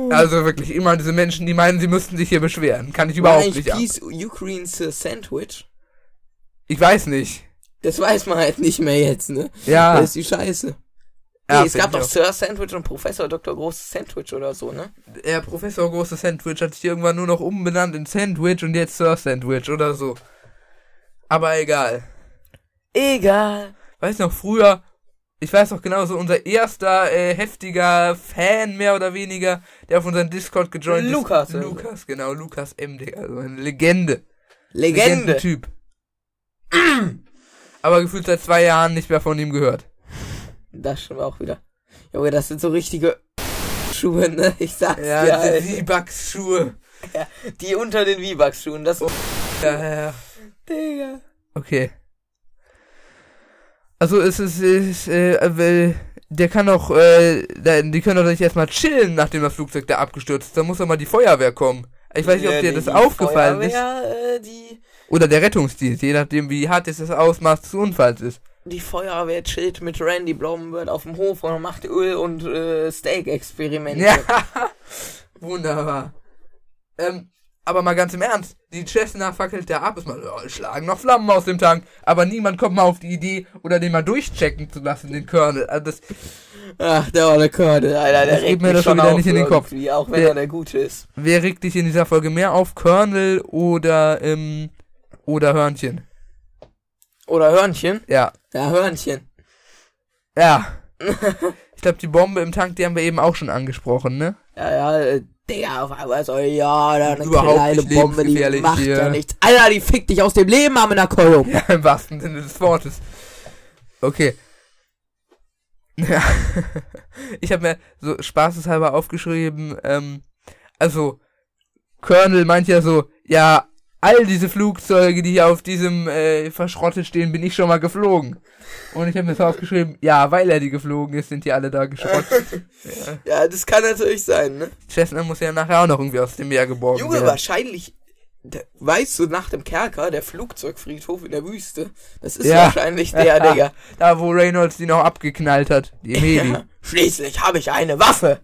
Also wirklich, immer diese Menschen, die meinen, sie müssten sich hier beschweren. Kann ich überhaupt nicht ab. Peace Ukraine's äh, Sandwich? Ich weiß nicht. Das weiß man halt nicht mehr jetzt, ne? Ja. Das ist die Scheiße. Nee, ja es gab doch Sir Sandwich und Professor Dr. Großes Sandwich oder so, ne? Der Professor Große Sandwich hat sich irgendwann nur noch umbenannt in Sandwich und jetzt Sir Sandwich oder so. Aber egal. Egal. Weiß noch, früher, ich weiß noch genau, so unser erster äh, heftiger Fan, mehr oder weniger, der auf unseren Discord gejoint Lukas, ist. so. Lukas, genau, Lukas M. Digga, also eine Legende. Legende. Typ. Aber gefühlt seit zwei Jahren nicht mehr von ihm gehört. Das stimmt auch wieder. Junge, das sind so richtige Schuhe, ne? Ich sag's Ja, dir, diese Alter. V-Bucks-Schuhe. Die unter den V-Bucks-Schuhen, das Ja, ja, ja. Digga. Okay. Also es ist, es ist äh, der kann doch, äh, die können doch nicht erstmal chillen, nachdem das Flugzeug da abgestürzt ist. Da muss doch mal die Feuerwehr kommen. Ich weiß nicht, ob dir das aufgefallen ist. Feuerwehr, Äh, die, Oder der Rettungsdienst, je nachdem, wie hart jetzt das Ausmaß des Unfalls ist. Die Feuerwehr chillt mit Randy Blomberg auf dem Hof und macht Öl- und äh, Steak-Experimente. Ja, wunderbar. Ähm, aber mal ganz im Ernst, die Cessna fackelt da ab, ist mal, es schlagen noch Flammen aus dem Tank, aber niemand kommt mal auf die Idee, oder den mal durchchecken zu lassen, den Colonel. Also das, Ach, der war der Körde, Alter. Der regt mir das schon wieder auf nicht in den Kopf. Auch wenn Der- er der Gute ist. wer regt dich in dieser Folge mehr auf, Colonel oder, ähm, oder Hörnchen? Oder Hörnchen? Ja. Ja, Hörnchen. Ja. Ich glaube, die Bombe im Tank, die haben wir eben auch schon angesprochen, ne? Ja, ja, äh, Digga, auf einmal so, ja, da eine Überhaupt kleine nicht Bombe, die macht hier. ja nichts. Alter, die fickt dich aus dem Leben, Amenakoyum. Ja, im wahrsten Sinne des Wortes. Okay. Ja. Ich habe mir so spaßeshalber aufgeschrieben, ähm, also, Colonel meint ja so, ja, all diese Flugzeuge, die hier auf diesem äh, Verschrottet stehen, bin ich schon mal geflogen. Und ich habe mir so aufgeschrieben, ja, weil er die geflogen ist, sind die alle da geschrottet. ja. Ja, das kann natürlich sein, ne? Cessna muss ja nachher auch noch irgendwie aus dem Meer geborgen Junge, werden. wahrscheinlich, der, weißt du, nach dem Kerker, der Flugzeugfriedhof in der Wüste, das ist Ja. wahrscheinlich der, Digga. Da, wo Reynolds die noch abgeknallt hat, die Medi. Schließlich habe ich eine Waffe.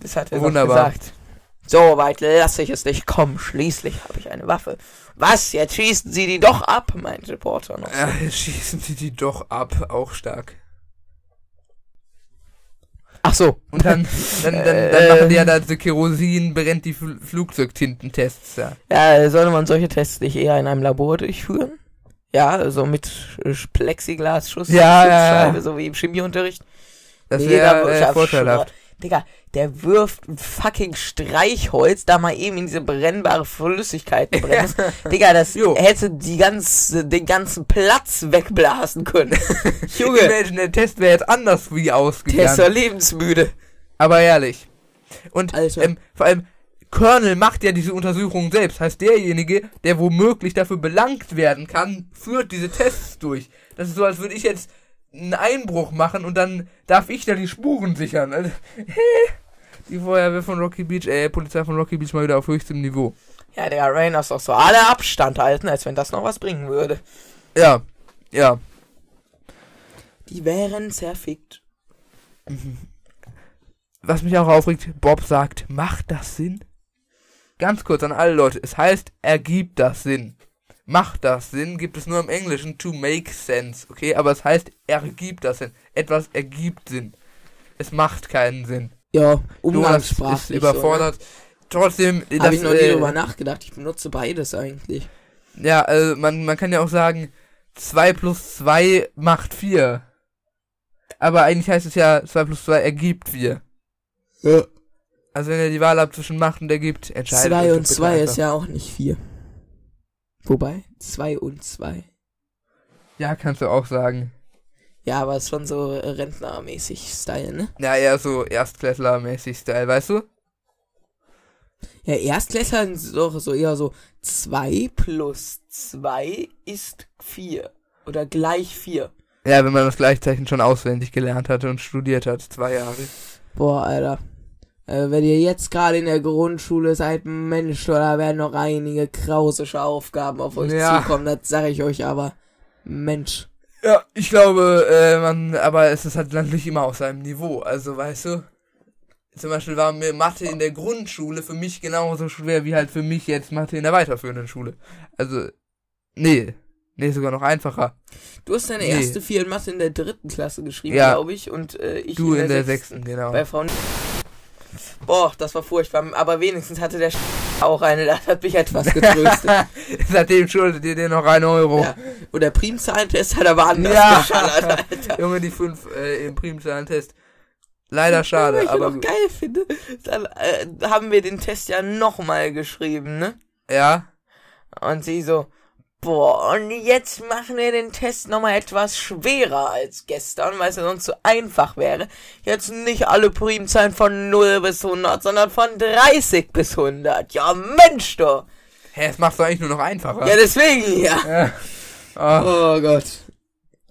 Das hat er. Wunderbar. gesagt. So weit lasse ich es nicht kommen. Schließlich habe ich eine Waffe. Was? Jetzt schießen Sie die doch ab, meinte Porter noch. Ja, jetzt schießen die die doch ab, auch stark. Ach so. Und dann, dann, dann, dann Äh, machen die ja da so Kerosin, brennt die Fl Flugzeugtintentests da. Ja, sollte man solche Tests nicht eher in einem Labor durchführen? Ja, so mit äh, Plexiglas, Schuss, Ja, ja, ja. So wie im Chemieunterricht. Das wäre äh, ja vorteilhaft. Digga, der wirft ein fucking Streichholz da mal eben in diese brennbare Flüssigkeit brennen. Digga, das Jo. hätte die ganze, den ganzen Platz wegblasen können. Junge, Imagine, der Test wäre jetzt anders wie der ist ausgegangen. doch lebensmüde. Aber ehrlich. Und Alter. ähm, vor allem, Colonel macht ja diese Untersuchung selbst. Heißt, derjenige, der womöglich dafür belangt werden kann, führt diese Tests durch. Das ist so, als würde ich jetzt einen Einbruch machen und dann darf ich da die Spuren sichern. Also, die Feuerwehr von Rocky Beach, äh, Polizei von Rocky Beach mal wieder auf höchstem Niveau. Ja, der Rainer ist doch so alle Abstand halten, als wenn das noch was bringen würde. Ja, ja. Die wären zerfickt. Was mich auch aufregt, Bob sagt, macht das Sinn? Ganz kurz an alle Leute, es heißt, ergibt das Sinn. Macht das Sinn, gibt es nur im Englischen to make sense, okay? Aber es heißt, ergibt das Sinn. Etwas ergibt Sinn. Es macht keinen Sinn. Ja, umgangssprachlich. ist überfordert. Trotzdem, So, ne? Habe ich noch nie äh, drüber nachgedacht. Ich benutze beides eigentlich. Ja, also man, man kann ja auch sagen, 2 plus 2 macht 4. Aber eigentlich heißt es ja, 2 plus 2 ergibt 4. Ja. Also wenn ihr die Wahl habt zwischen macht und ergibt, entscheidet 2 euch und bitte 2 einfach. ist ja auch nicht 4. Wobei, 2 und 2. Ja, kannst du auch sagen. Ja, aber ist schon so rentnermäßig Style, ne? Ja, eher so Erstklässler-mäßig Style, weißt du? Ja, Erstklässler sind doch so eher so 2 plus 2 ist 4. Oder gleich 4. Ja, wenn man das Gleichzeichen schon auswendig gelernt hatte und studiert hat, zwei Jahre. Boah, Alter. Äh, wenn ihr jetzt gerade in der Grundschule seid, Mensch, da werden noch einige krausische Aufgaben auf euch Ja. zukommen, das sage ich euch aber. Mensch. Ja, ich glaube, äh, man, aber es ist halt natürlich immer auf seinem Niveau, also weißt du? Zum Beispiel war mir Mathe in der Grundschule für mich genauso schwer wie halt für mich jetzt Mathe in der weiterführenden Schule. Also, nee, nee, sogar noch einfacher. Du hast deine Nee. erste 4 in Mathe in der dritten Klasse geschrieben, Ja. glaube ich, und äh, ich Du in der sechsten. sechsten, genau. Bei Frau. Boah, das war furchtbar, aber wenigstens hatte der auch eine, das hat mich etwas getröstet. Seitdem schuldet ihr dir noch ein Euro. ja. Und der Primzahlentest hat aber anders Ja. geschallert, Alter. Junge, die fünf äh, im Primzahlentest. Leider schade, Was ich aber geil finde, dann äh, haben wir den Test ja nochmal geschrieben, ne? ja. Und sie so, boah, und jetzt machen wir den Test nochmal etwas schwerer als gestern, weil es ja sonst so einfach wäre. Jetzt nicht alle Primzahlen von 0 bis 100, sondern von 30 bis 100. Ja, Mensch doch. Hä, es macht's doch eigentlich nur noch einfacher. Ja, deswegen, ja. Ja. Ah, Oh Gott.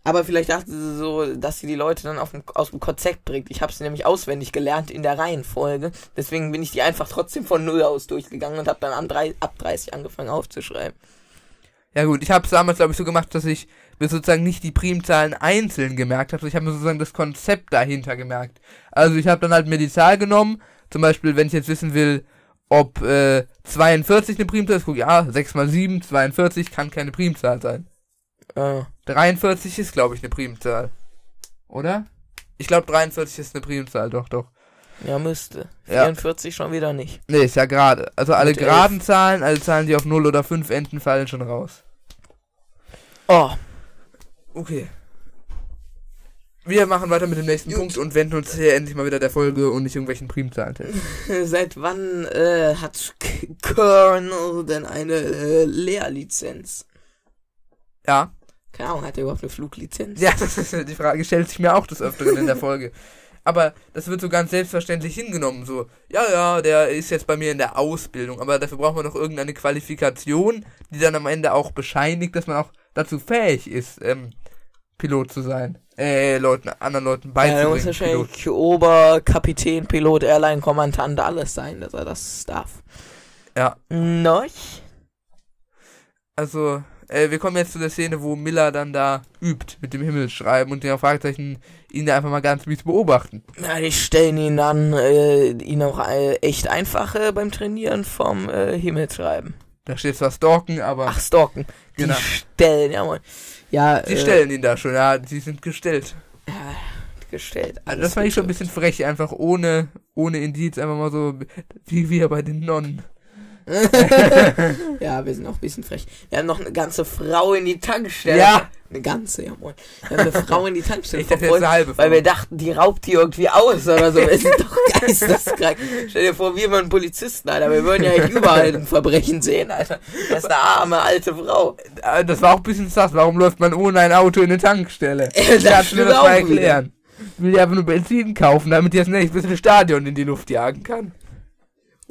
Aber vielleicht dachte sie so, dass sie die Leute dann auf dem, aus dem Konzept bringt. Ich habe sie nämlich auswendig gelernt in der Reihenfolge. Deswegen bin ich die einfach trotzdem von null aus durchgegangen und habe dann ab 30 angefangen aufzuschreiben. Ja gut, ich habe es damals glaube ich so gemacht, dass ich mir sozusagen nicht die Primzahlen einzeln gemerkt habe, sondern ich habe mir sozusagen das Konzept dahinter gemerkt. Also ich habe dann halt mir die Zahl genommen, zum Beispiel, wenn ich jetzt wissen will, ob äh, 42 eine Primzahl ist, guck ja, 6 mal 7, 42 kann keine Primzahl sein. Äh, 43 ist glaube ich eine Primzahl. Oder? Ich glaube 43 ist eine Primzahl, doch, doch. ja, müsste. Ja. 44 schon wieder nicht. Nee, ist ja gerade. Also alle geraden Zahlen, alle Zahlen, die auf 0 oder 5 enden, fallen schon raus. Oh, Okay. Wir machen weiter mit dem nächsten Gut. Punkt und wenden uns hier endlich mal wieder der Folge und nicht irgendwelchen Primzahlen. seit wann äh, hat Colonel denn eine äh, Lehrlizenz? Ja. Keine Ahnung, hat er überhaupt eine Fluglizenz? Ja, das ist, die Frage stellt sich mir auch des Öfteren in der Folge. Aber das wird so ganz selbstverständlich hingenommen. So, ja, ja, der ist jetzt bei mir in der Ausbildung, aber dafür braucht man noch irgendeine Qualifikation, die dann am Ende auch bescheinigt, dass man auch dazu fähig ist, ähm, Pilot zu sein. Äh, Leuten, anderen Leuten Ja, er muss beizubringen. Pilot. wahrscheinlich Oberkapitän, Pilot, Airline, Kommandant, alles sein, dass er das darf. Ja. Noch? Also, äh, wir kommen jetzt zu der Szene, wo Miller dann da übt mit dem Himmelschreiben und den Fragezeichen ihn da einfach mal ganz mies beobachten. Ja, die stellen ihn dann, äh, ihn auch äh, echt einfach äh, beim Trainieren vom äh, Himmel schreiben. Da steht zwar Stalken, aber Ach, stalken. Die Genau. stellen, ja moin. Ja, sie äh, stellen ihn da schon, ja, sie sind gestellt. Ja, gestellt. Also das fand ich schon ein bisschen frech, einfach ohne, ohne Indiz, einfach mal so, wie wir bei den Nonnen. ja, wir sind auch ein bisschen frech. Wir haben noch eine ganze Frau in die Tankstelle. Ja. Eine ganze, ja moin. Wir haben eine Frau in die Tankstelle Ich eine halbe weil wir dachten, die raubt die irgendwie aus oder so. Wir sind doch geisteskrank. Stell dir vor, wir wären Polizisten, Alter. Wir würden ja echt überall ein Verbrechen sehen, Alter. Das ist eine arme alte Frau. Äh, Das war auch ein bisschen sass. Warum läuft man ohne ein Auto in eine Tankstelle? Das du mir das mal erklären? Ich will ja einfach nur Benzin kaufen, damit ich jetzt nicht bis ein Stadion in die Luft jagen kann.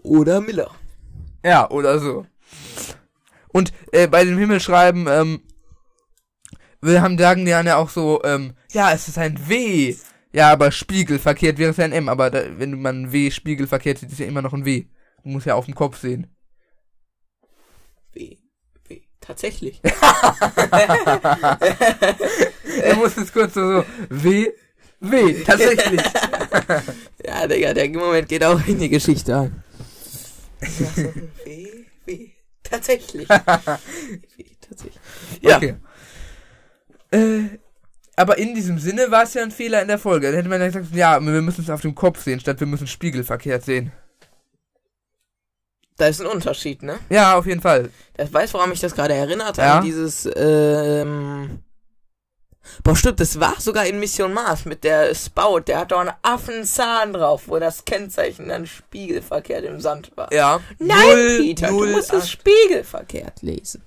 Oder Miller. Ja, oder so. Und äh, bei dem Himmelschreiben, ähm, wir haben sagen die ja auch so, ähm, ja, es ist ein W. Ja, aber spiegelverkehrt wäre es ja ein M, aber da, wenn ein W spiegelverkehrt sieht, ist ja immer noch ein W. Du musst ja auf dem Kopf sehen. Wie? Wie? Tatsächlich. Er muss jetzt kurz so, so W, W, tatsächlich. Ja, Digga, der Moment geht auch in die Geschichte ein. Wie? Wie? Tatsächlich. Wie? Tatsächlich. Ja. Okay. Äh, aber in diesem Sinne war es ja ein Fehler in der Folge. Dann hätte man ja gesagt, ja, wir müssen es auf dem Kopf sehen, statt wir müssen spiegelverkehrt sehen. Da ist ein Unterschied, ne? Ja, auf jeden Fall. Ich weiß, woran mich das gerade erinnert Ja. an dieses, ähm. Boah, stimmt, das war sogar in Mission Mars mit der Spout. Der hat doch einen Affenzahn drauf, wo das Kennzeichen dann spiegelverkehrt im Sand war. Ja. Nein, Null, Peter, null, du musst es acht. spiegelverkehrt lesen.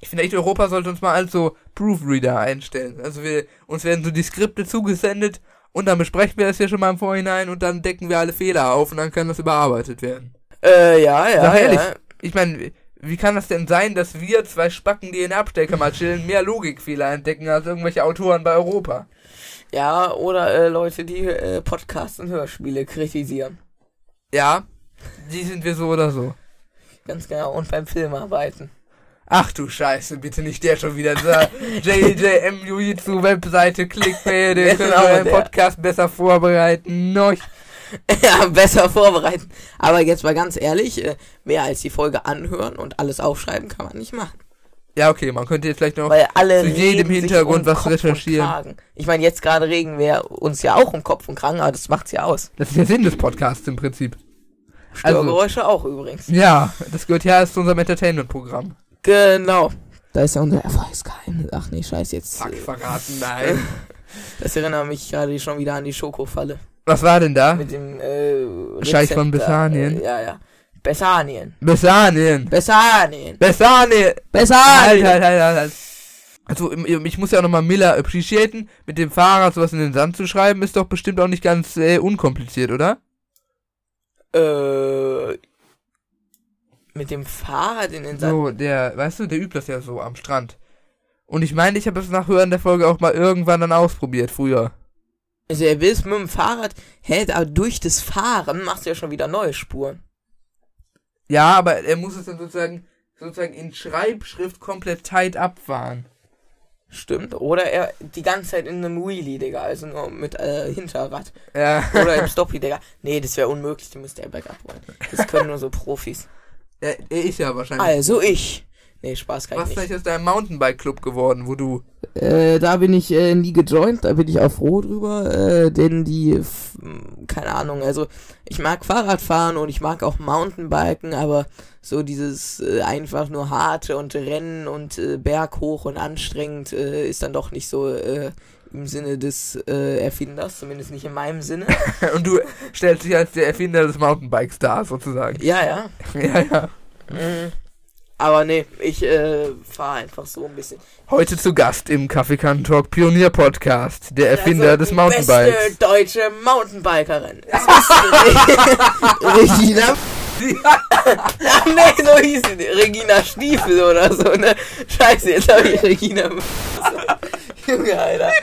Ich finde echt, Europa sollte uns mal als so Proofreader einstellen. Also wir, uns werden so die Skripte zugesendet und dann besprechen wir das ja schon mal im Vorhinein und dann decken wir alle Fehler auf und dann kann das überarbeitet werden. Äh, ja, ja. Sag ehrlich, ja. ich meine, wie kann das denn sein, dass wir zwei Spacken, die in der Abstellkammer chillen, mehr Logikfehler entdecken als irgendwelche Autoren bei Europa? Ja, oder äh, Leute, die äh, Podcasts und Hörspiele kritisieren. Ja, die sind wir so oder so. Ganz genau. Und beim Filmarbeiten. Ach du Scheiße, bitte nicht der schon wieder. Dieser JJM Jiu-Jitsu Webseite, Clickbait, können Genau, der. Podcast besser vorbereiten. Noch. ja, besser vorbereiten. Aber jetzt mal ganz ehrlich, äh, mehr als die Folge anhören und alles aufschreiben kann man nicht machen. Ja, okay, man könnte jetzt vielleicht noch. Weil alle zu jedem Hintergrund was Kopf recherchieren. Ich meine, jetzt gerade regen wir uns ja auch um Kopf und Kragen, aber das macht's ja aus. Das ist der Sinn des Podcasts im Prinzip. Also- Störgeräusche auch übrigens. Ja, das gehört ja erst zu unserem Entertainment-Programm. Genau. Da ist ja unser Erfolgsgeheimnis. Ach nee, scheiß jetzt. Fuck, äh, verraten, nein. Das erinnert mich gerade schon wieder an die Schokofalle. Was war denn da? Mit dem, äh, Scheich von. Bessanien? Äh, ja, ja. Bessanien. Bessanien. Bessanien. Bessanien. Halt, Bessanien. halt, halt, halt, halt. Also, im- ich muss ja auch nochmal Miller appreciaten. Mit dem Fahrrad sowas in den Sand zu schreiben, ist doch bestimmt auch nicht ganz äh, unkompliziert, oder? Äh, mit dem Fahrrad in den Sand. So, der, weißt du, der übt das ja so am Strand. Und ich meine, ich habe das nach Hören der Folge auch mal irgendwann dann ausprobiert, früher. Also er will es mit dem Fahrrad, hä, aber durch das Fahren machst du ja schon wieder neue Spuren. Ja, aber er muss es dann sozusagen, sozusagen in Schreibschrift komplett tight abfahren. Stimmt. Oder er die ganze Zeit in einem Wheelie, Digga, also nur mit äh, Hinterrad. Ja. Oder im Stoppie, Digga. Nee, das wäre unmöglich, die müsste er bergab wollen. Das können nur so Profis. er, er ist ja wahrscheinlich. Also ich. Nee, Spaß kann Was ich ist nicht. aus deinem Mountainbike-Club geworden, wo du. Äh, da bin ich äh, nie gejoint, da bin ich auch froh drüber, äh, denn die, keine Ahnung, also ich mag Fahrradfahren und ich mag auch Mountainbiken, aber so dieses äh, einfach nur harte und Rennen und äh, berghoch und anstrengend äh, ist dann doch nicht so äh, im Sinne des äh, Erfinders, zumindest nicht in meinem Sinne. Und du stellst dich als der Erfinder des Mountainbikes dar, sozusagen. ja, ja. Ja, ja. Mhm. Aber nee, ich äh, fahre einfach so ein bisschen. Heute zu Gast im Kaffeekan Talk Pionier Podcast, der Erfinder Also, des die Mountainbikes. Beste deutsche Mountainbikerin. Regina. Nee, so hieß sie. Regina Stiefel oder so, ne? Scheiße, jetzt habe ich Regina. Junge, Alter.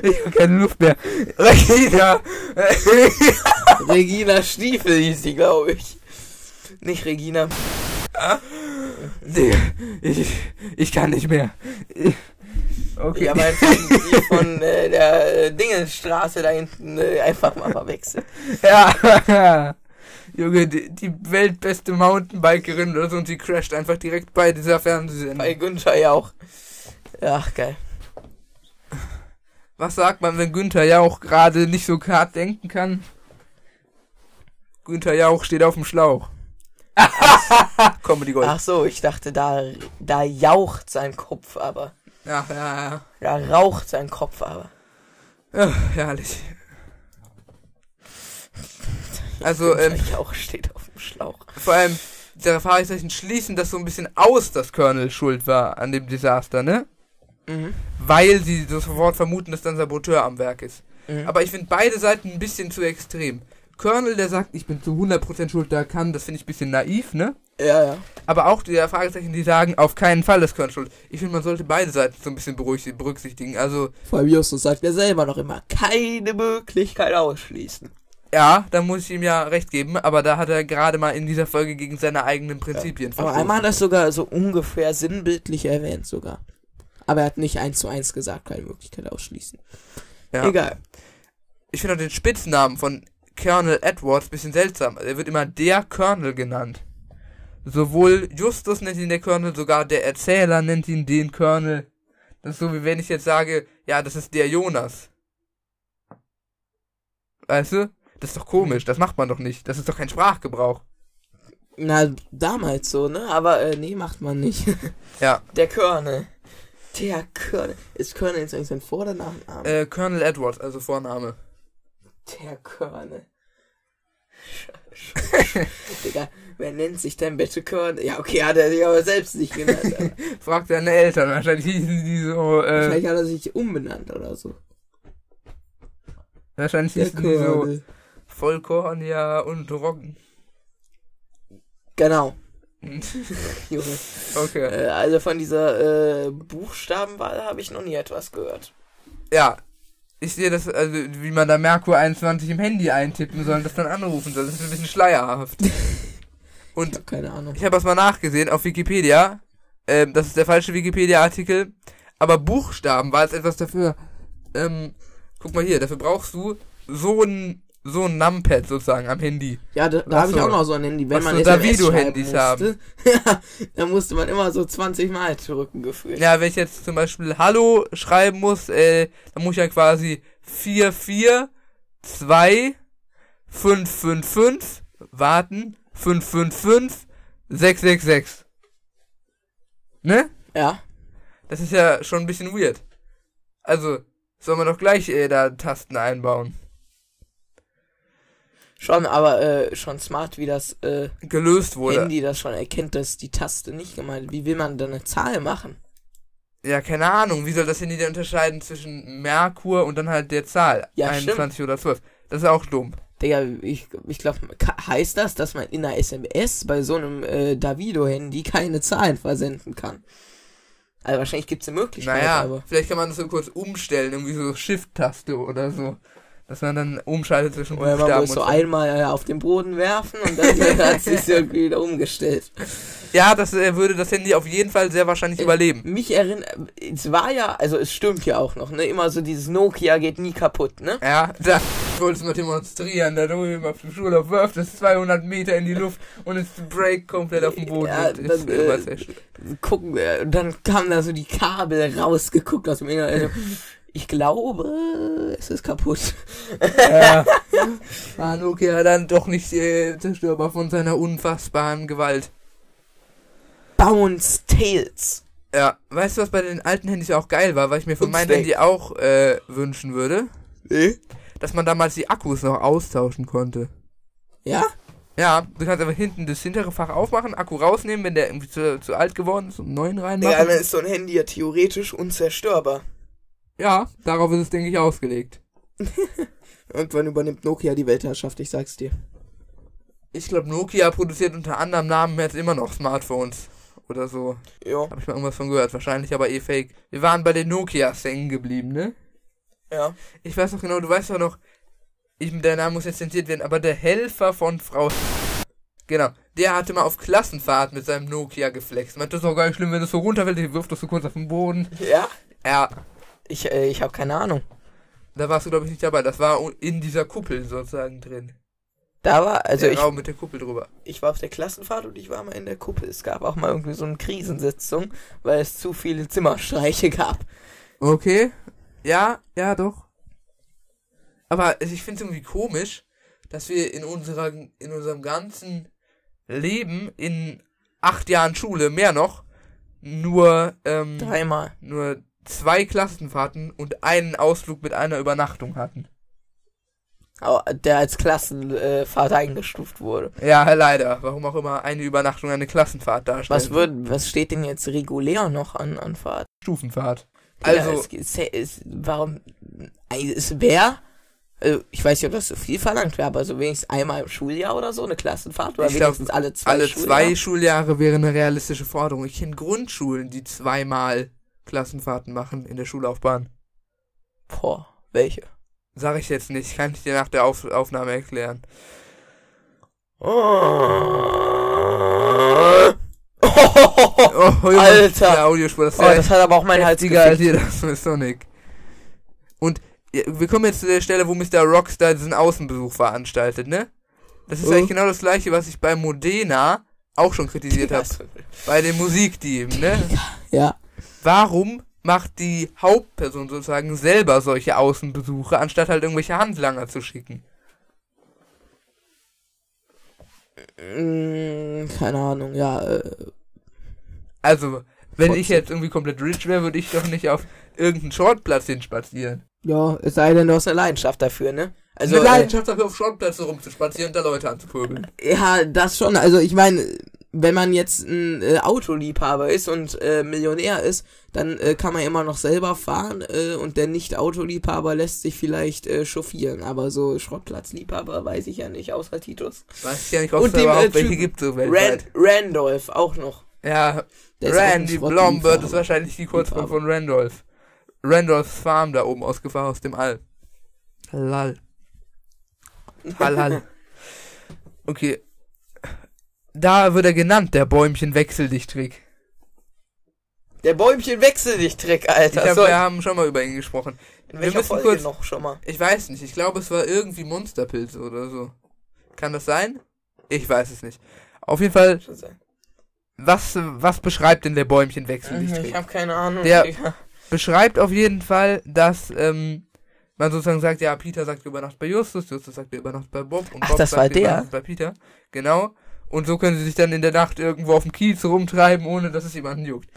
Ich habe keine Luft mehr. Regina! Regina Stiefel hieß sie, glaube ich. Nicht Regina. Nee, ich, ich kann nicht mehr. Okay. Ja, haben die von äh, der äh, Dingenstraße da hinten äh, einfach mal verwechselt. Ja. Junge, die, die weltbeste Mountainbikerin oder so und die crasht einfach direkt bei dieser Bei Fernsehsendung. Günther ja auch. Ja, geil. Was sagt man, wenn Günther Jauch gerade nicht so hart denken kann? Günther Jauch steht auf dem Schlauch. Ach Comedy Gold. Ach so, ich dachte, da, da jaucht sein Kopf aber. Ja, ja, ja. Da raucht sein Kopf aber. ja herrlich. Also, ähm, Jauch steht auf dem Schlauch. vor allem, der Fragezeichen schließen das so ein bisschen aus, dass Colonel schuld war an dem Desaster, ne? Mhm. Weil sie sofort vermuten, dass dann Saboteur am Werk ist. Mhm. Aber ich finde beide Seiten ein bisschen zu extrem. Colonel, der sagt, ich bin zu 100% schuld, da kann, das finde ich ein bisschen naiv, ne? Ja, ja. Aber auch die Fragezeichen, die sagen, auf keinen Fall ist Colonel schuld. Ich finde, man sollte beide Seiten so ein bisschen berücksichtigen. Also, Vor allem Justus sagt ja selber noch immer, keine Möglichkeit ausschließen. ja, da muss ich ihm ja recht geben, aber da hat er gerade mal in dieser Folge gegen seine eigenen Prinzipien Aber verstoßen. einmal hat er es sogar so ungefähr sinnbildlich erwähnt sogar. Aber er hat nicht eins zu eins gesagt, keine Möglichkeit ausschließen. ja. Egal. Ich finde auch den Spitznamen von Colonel Edwards bisschen seltsam. Er wird immer der Colonel genannt. Sowohl Justus nennt ihn der Colonel, sogar der Erzähler nennt ihn den Colonel. Das ist so, wie wenn ich jetzt sage, ja, das ist der Jonas. Weißt du? Das ist doch komisch, das macht man doch nicht. Das ist doch kein Sprachgebrauch. Na, damals so, ne? Aber äh, nee, macht man nicht. Ja, Der Colonel. Der Colonel. Ist Colonel jetzt eigentlich sein Vor- oder Nachname? äh, Colonel Edwards, also Vorname. Der Colonel. Digga, wer nennt sich denn bitte Colonel? Ja, okay, hat er sich aber selbst nicht genannt. Fragt seine Eltern, wahrscheinlich hießen die so, äh, Vielleicht hat er sich umbenannt oder so. wahrscheinlich Der hießen die so. Vollkorn, ja, und Roggen. Genau. Junge. okay. Äh, also von dieser äh, Buchstabenwahl habe ich noch nie etwas gehört. Ja, ich sehe das, also wie man da Merkur 21 im Handy eintippen soll und das dann anrufen soll. Das ist ein bisschen schleierhaft. Ich Und habe keine Ahnung. ich habe das mal nachgesehen auf Wikipedia. Ähm, das ist der falsche Wikipedia-Artikel. Aber Buchstaben war jetzt etwas dafür. Ähm, guck mal hier, dafür brauchst du so ein so ein Numpad sozusagen am Handy. Ja, da, da habe ich so. auch noch so ein Handy. Wenn man so, SMS Davido-Handys schreiben musste, ja, da musste man immer so 20 Mal drücken gefühlt. Ja, wenn ich jetzt zum Beispiel Hallo schreiben muss, äh, dann muss ich ja quasi 442 555 warten 555 666. Ne? Ja. Das ist ja schon ein bisschen weird. Also, soll man doch gleich äh, da Tasten einbauen. Schon, aber äh, schon smart, wie das äh, Gelöst wurde. Handy das schon erkennt, dass die Taste nicht gemeint ist. Wie will man denn eine Zahl machen? Ja, keine Ahnung. Wie soll das Handy denn unterscheiden zwischen Merkur und dann halt der Zahl? Ja, 21 oder 12. Das ist auch dumm. Digga, ich, ich glaube, heißt das, dass man in einer SMS bei so einem äh, Davido-Handy keine Zahlen versenden kann? Also wahrscheinlich gibt es eine Möglichkeit, Naja, aber. vielleicht kann man das so kurz umstellen, irgendwie so Shift-Taste oder so. Dass man dann umschaltet zwischen Oder man muss so einmal äh, auf den Boden werfen und dann hat es sich irgendwie wieder umgestellt. Ja, das äh, würde das Handy auf jeden Fall sehr wahrscheinlich Äh, überleben. Mich erinnert, es war ja, also es stimmt ja auch noch, ne? Immer so dieses Nokia geht nie kaputt, ne? Ja, da wolltest du mal demonstrieren, da drüben auf dem Schulhof wirft es 200 Meter in die Luft und es break komplett auf dem Boden Ja, und ist dann, immer äh. Gucken wir, dann kamen da so die Kabel rausgeguckt aus dem Inneren. Ich glaube, es ist kaputt. Ja. War Nokia dann doch nicht äh, zerstörbar von seiner unfassbaren Gewalt. Bounce Tales. Ja, weißt du, was bei den alten Handys auch geil war, weil ich mir von Und meinem. Handy auch äh, wünschen würde? Nee? Dass man damals die Akkus noch austauschen konnte. Ja? Ja, du kannst einfach hinten das hintere Fach aufmachen, Akku rausnehmen, wenn der irgendwie zu, zu alt geworden ist und einen neuen reinmachen. Ja, dann ist so ein Handy ja theoretisch unzerstörbar. Ja, darauf ist es, denke ich, ausgelegt. Irgendwann übernimmt Nokia die Weltherrschaft, ich sag's dir. Ich glaube, Nokia produziert unter anderem Namen jetzt immer noch Smartphones. Oder so. Ja. Habe ich mal irgendwas von gehört. Wahrscheinlich aber eh fake. Wir waren bei den Nokias hängen geblieben, ne? Ja. Ich weiß noch genau, du weißt doch noch, ich, der Name muss jetzt zensiert werden, aber der Helfer von Frau Genau, der hatte mal auf Klassenfahrt mit seinem Nokia geflext. Meint, das ist doch gar nicht schlimm, wenn das so runterfällt, ich wirf das so kurz auf den Boden. Ja? Ja, Ich, äh, ich habe keine Ahnung. da warst du, glaube ich, nicht dabei. Das war in dieser Kuppel sozusagen drin. Da war, also der ich, Raum mit der Kuppel drüber. ich war auf der Klassenfahrt und ich war mal in der Kuppel. Es gab auch mal irgendwie so eine Krisensitzung, weil es zu viele Zimmerstreiche gab. Okay. Ja, ja, doch. Aber ich finde es irgendwie komisch, dass wir in unserer, in unserem ganzen leben in acht Jahren Schule, mehr noch, nur, ähm, Dreimal. nur zwei Klassenfahrten und einen Ausflug mit einer Übernachtung hatten. Der als Klassenfahrt eingestuft wurde. Ja, leider. Warum auch immer eine Übernachtung eine Klassenfahrt darstellt. Was wird, was steht denn jetzt regulär noch an, an Fahrt? Stufenfahrt. Also, Also, es, es, es, warum, es wäre, also ich weiß nicht, ob das so viel verlangt wäre, aber so wenigstens einmal im Schuljahr oder so eine Klassenfahrt oder Ich glaub, wenigstens alle zwei alle Schuljahre. zwei Schuljahre wäre eine realistische Forderung. Ich kenne Grundschulen, die zweimal Klassenfahrten machen in der Schullaufbahn. Boah, welche? Sag ich jetzt nicht, kann ich dir nach der Auf Aufnahme erklären. Oh, Oh, Alter. Der Audiospur, das oh, ja das hat aber auch mein Hals hier das mit Sonic. Und ja, wir kommen jetzt zu der Stelle, wo Mr. Rockstar diesen Außenbesuch veranstaltet, ne? Das ist Oh. eigentlich genau das gleiche, was ich bei Modena auch schon kritisiert habe. Bei dem Musikteam, ne? Ja. Warum macht die Hauptperson sozusagen selber solche Außenbesuche, anstatt halt irgendwelche Handlanger zu schicken? Mm, keine Ahnung, ja. Äh, Also, wenn ich jetzt irgendwie komplett rich wäre, würde ich doch nicht auf irgendeinen Shortplatz hinspazieren. ja, es sei denn, du hast eine Leidenschaft dafür, ne? Also, Eine äh, Leidenschaft dafür, auf Shortplätze rumzuspazieren und da Leute anzupöbeln. Ja, das schon. Also ich meine, wenn man jetzt ein äh, Autoliebhaber ist und äh, Millionär ist, dann äh, kann man immer noch selber fahren äh, und der Nicht-Autoliebhaber lässt sich vielleicht äh, chauffieren. Aber so Schrottplatzliebhaber weiß ich ja nicht, außer Titus. Weiß ich ja nicht, ob es äh, überhaupt welche Typen. gibt so Rand weltweit. Randolph auch noch. Ja, Der auch Randy. Blombird ist wahrscheinlich die Kurzform von Randolph. Randolphs Farm da oben ausgefahren aus dem All. Halal. Halal. Okay. Da wird er genannt, der Bäumchen-Wechseldicht-Trick. Der Bäumchen wechsel dich Trick, Ich Alter. hab, so, wir haben schon mal über ihn gesprochen. in wir müssen Folge kurz- noch schon mal? Ich weiß nicht, ich glaube, es war irgendwie Monsterpilze oder so. Kann das sein? Ich weiß es nicht. Auf jeden Fall, was, was beschreibt denn der Ich Bäumchen-Wechseldicht-Trick? habe keine Ahnung. Der- Digga. beschreibt auf jeden Fall, dass ähm, man sozusagen sagt, ja, Peter sagt über Nacht bei Justus, Justus sagt über Nacht bei Bob und Ach, Bob das sagt war über der? Nacht bei Peter. Genau. Und so können sie sich dann in der Nacht irgendwo auf dem Kiez rumtreiben, ohne dass es jemanden juckt.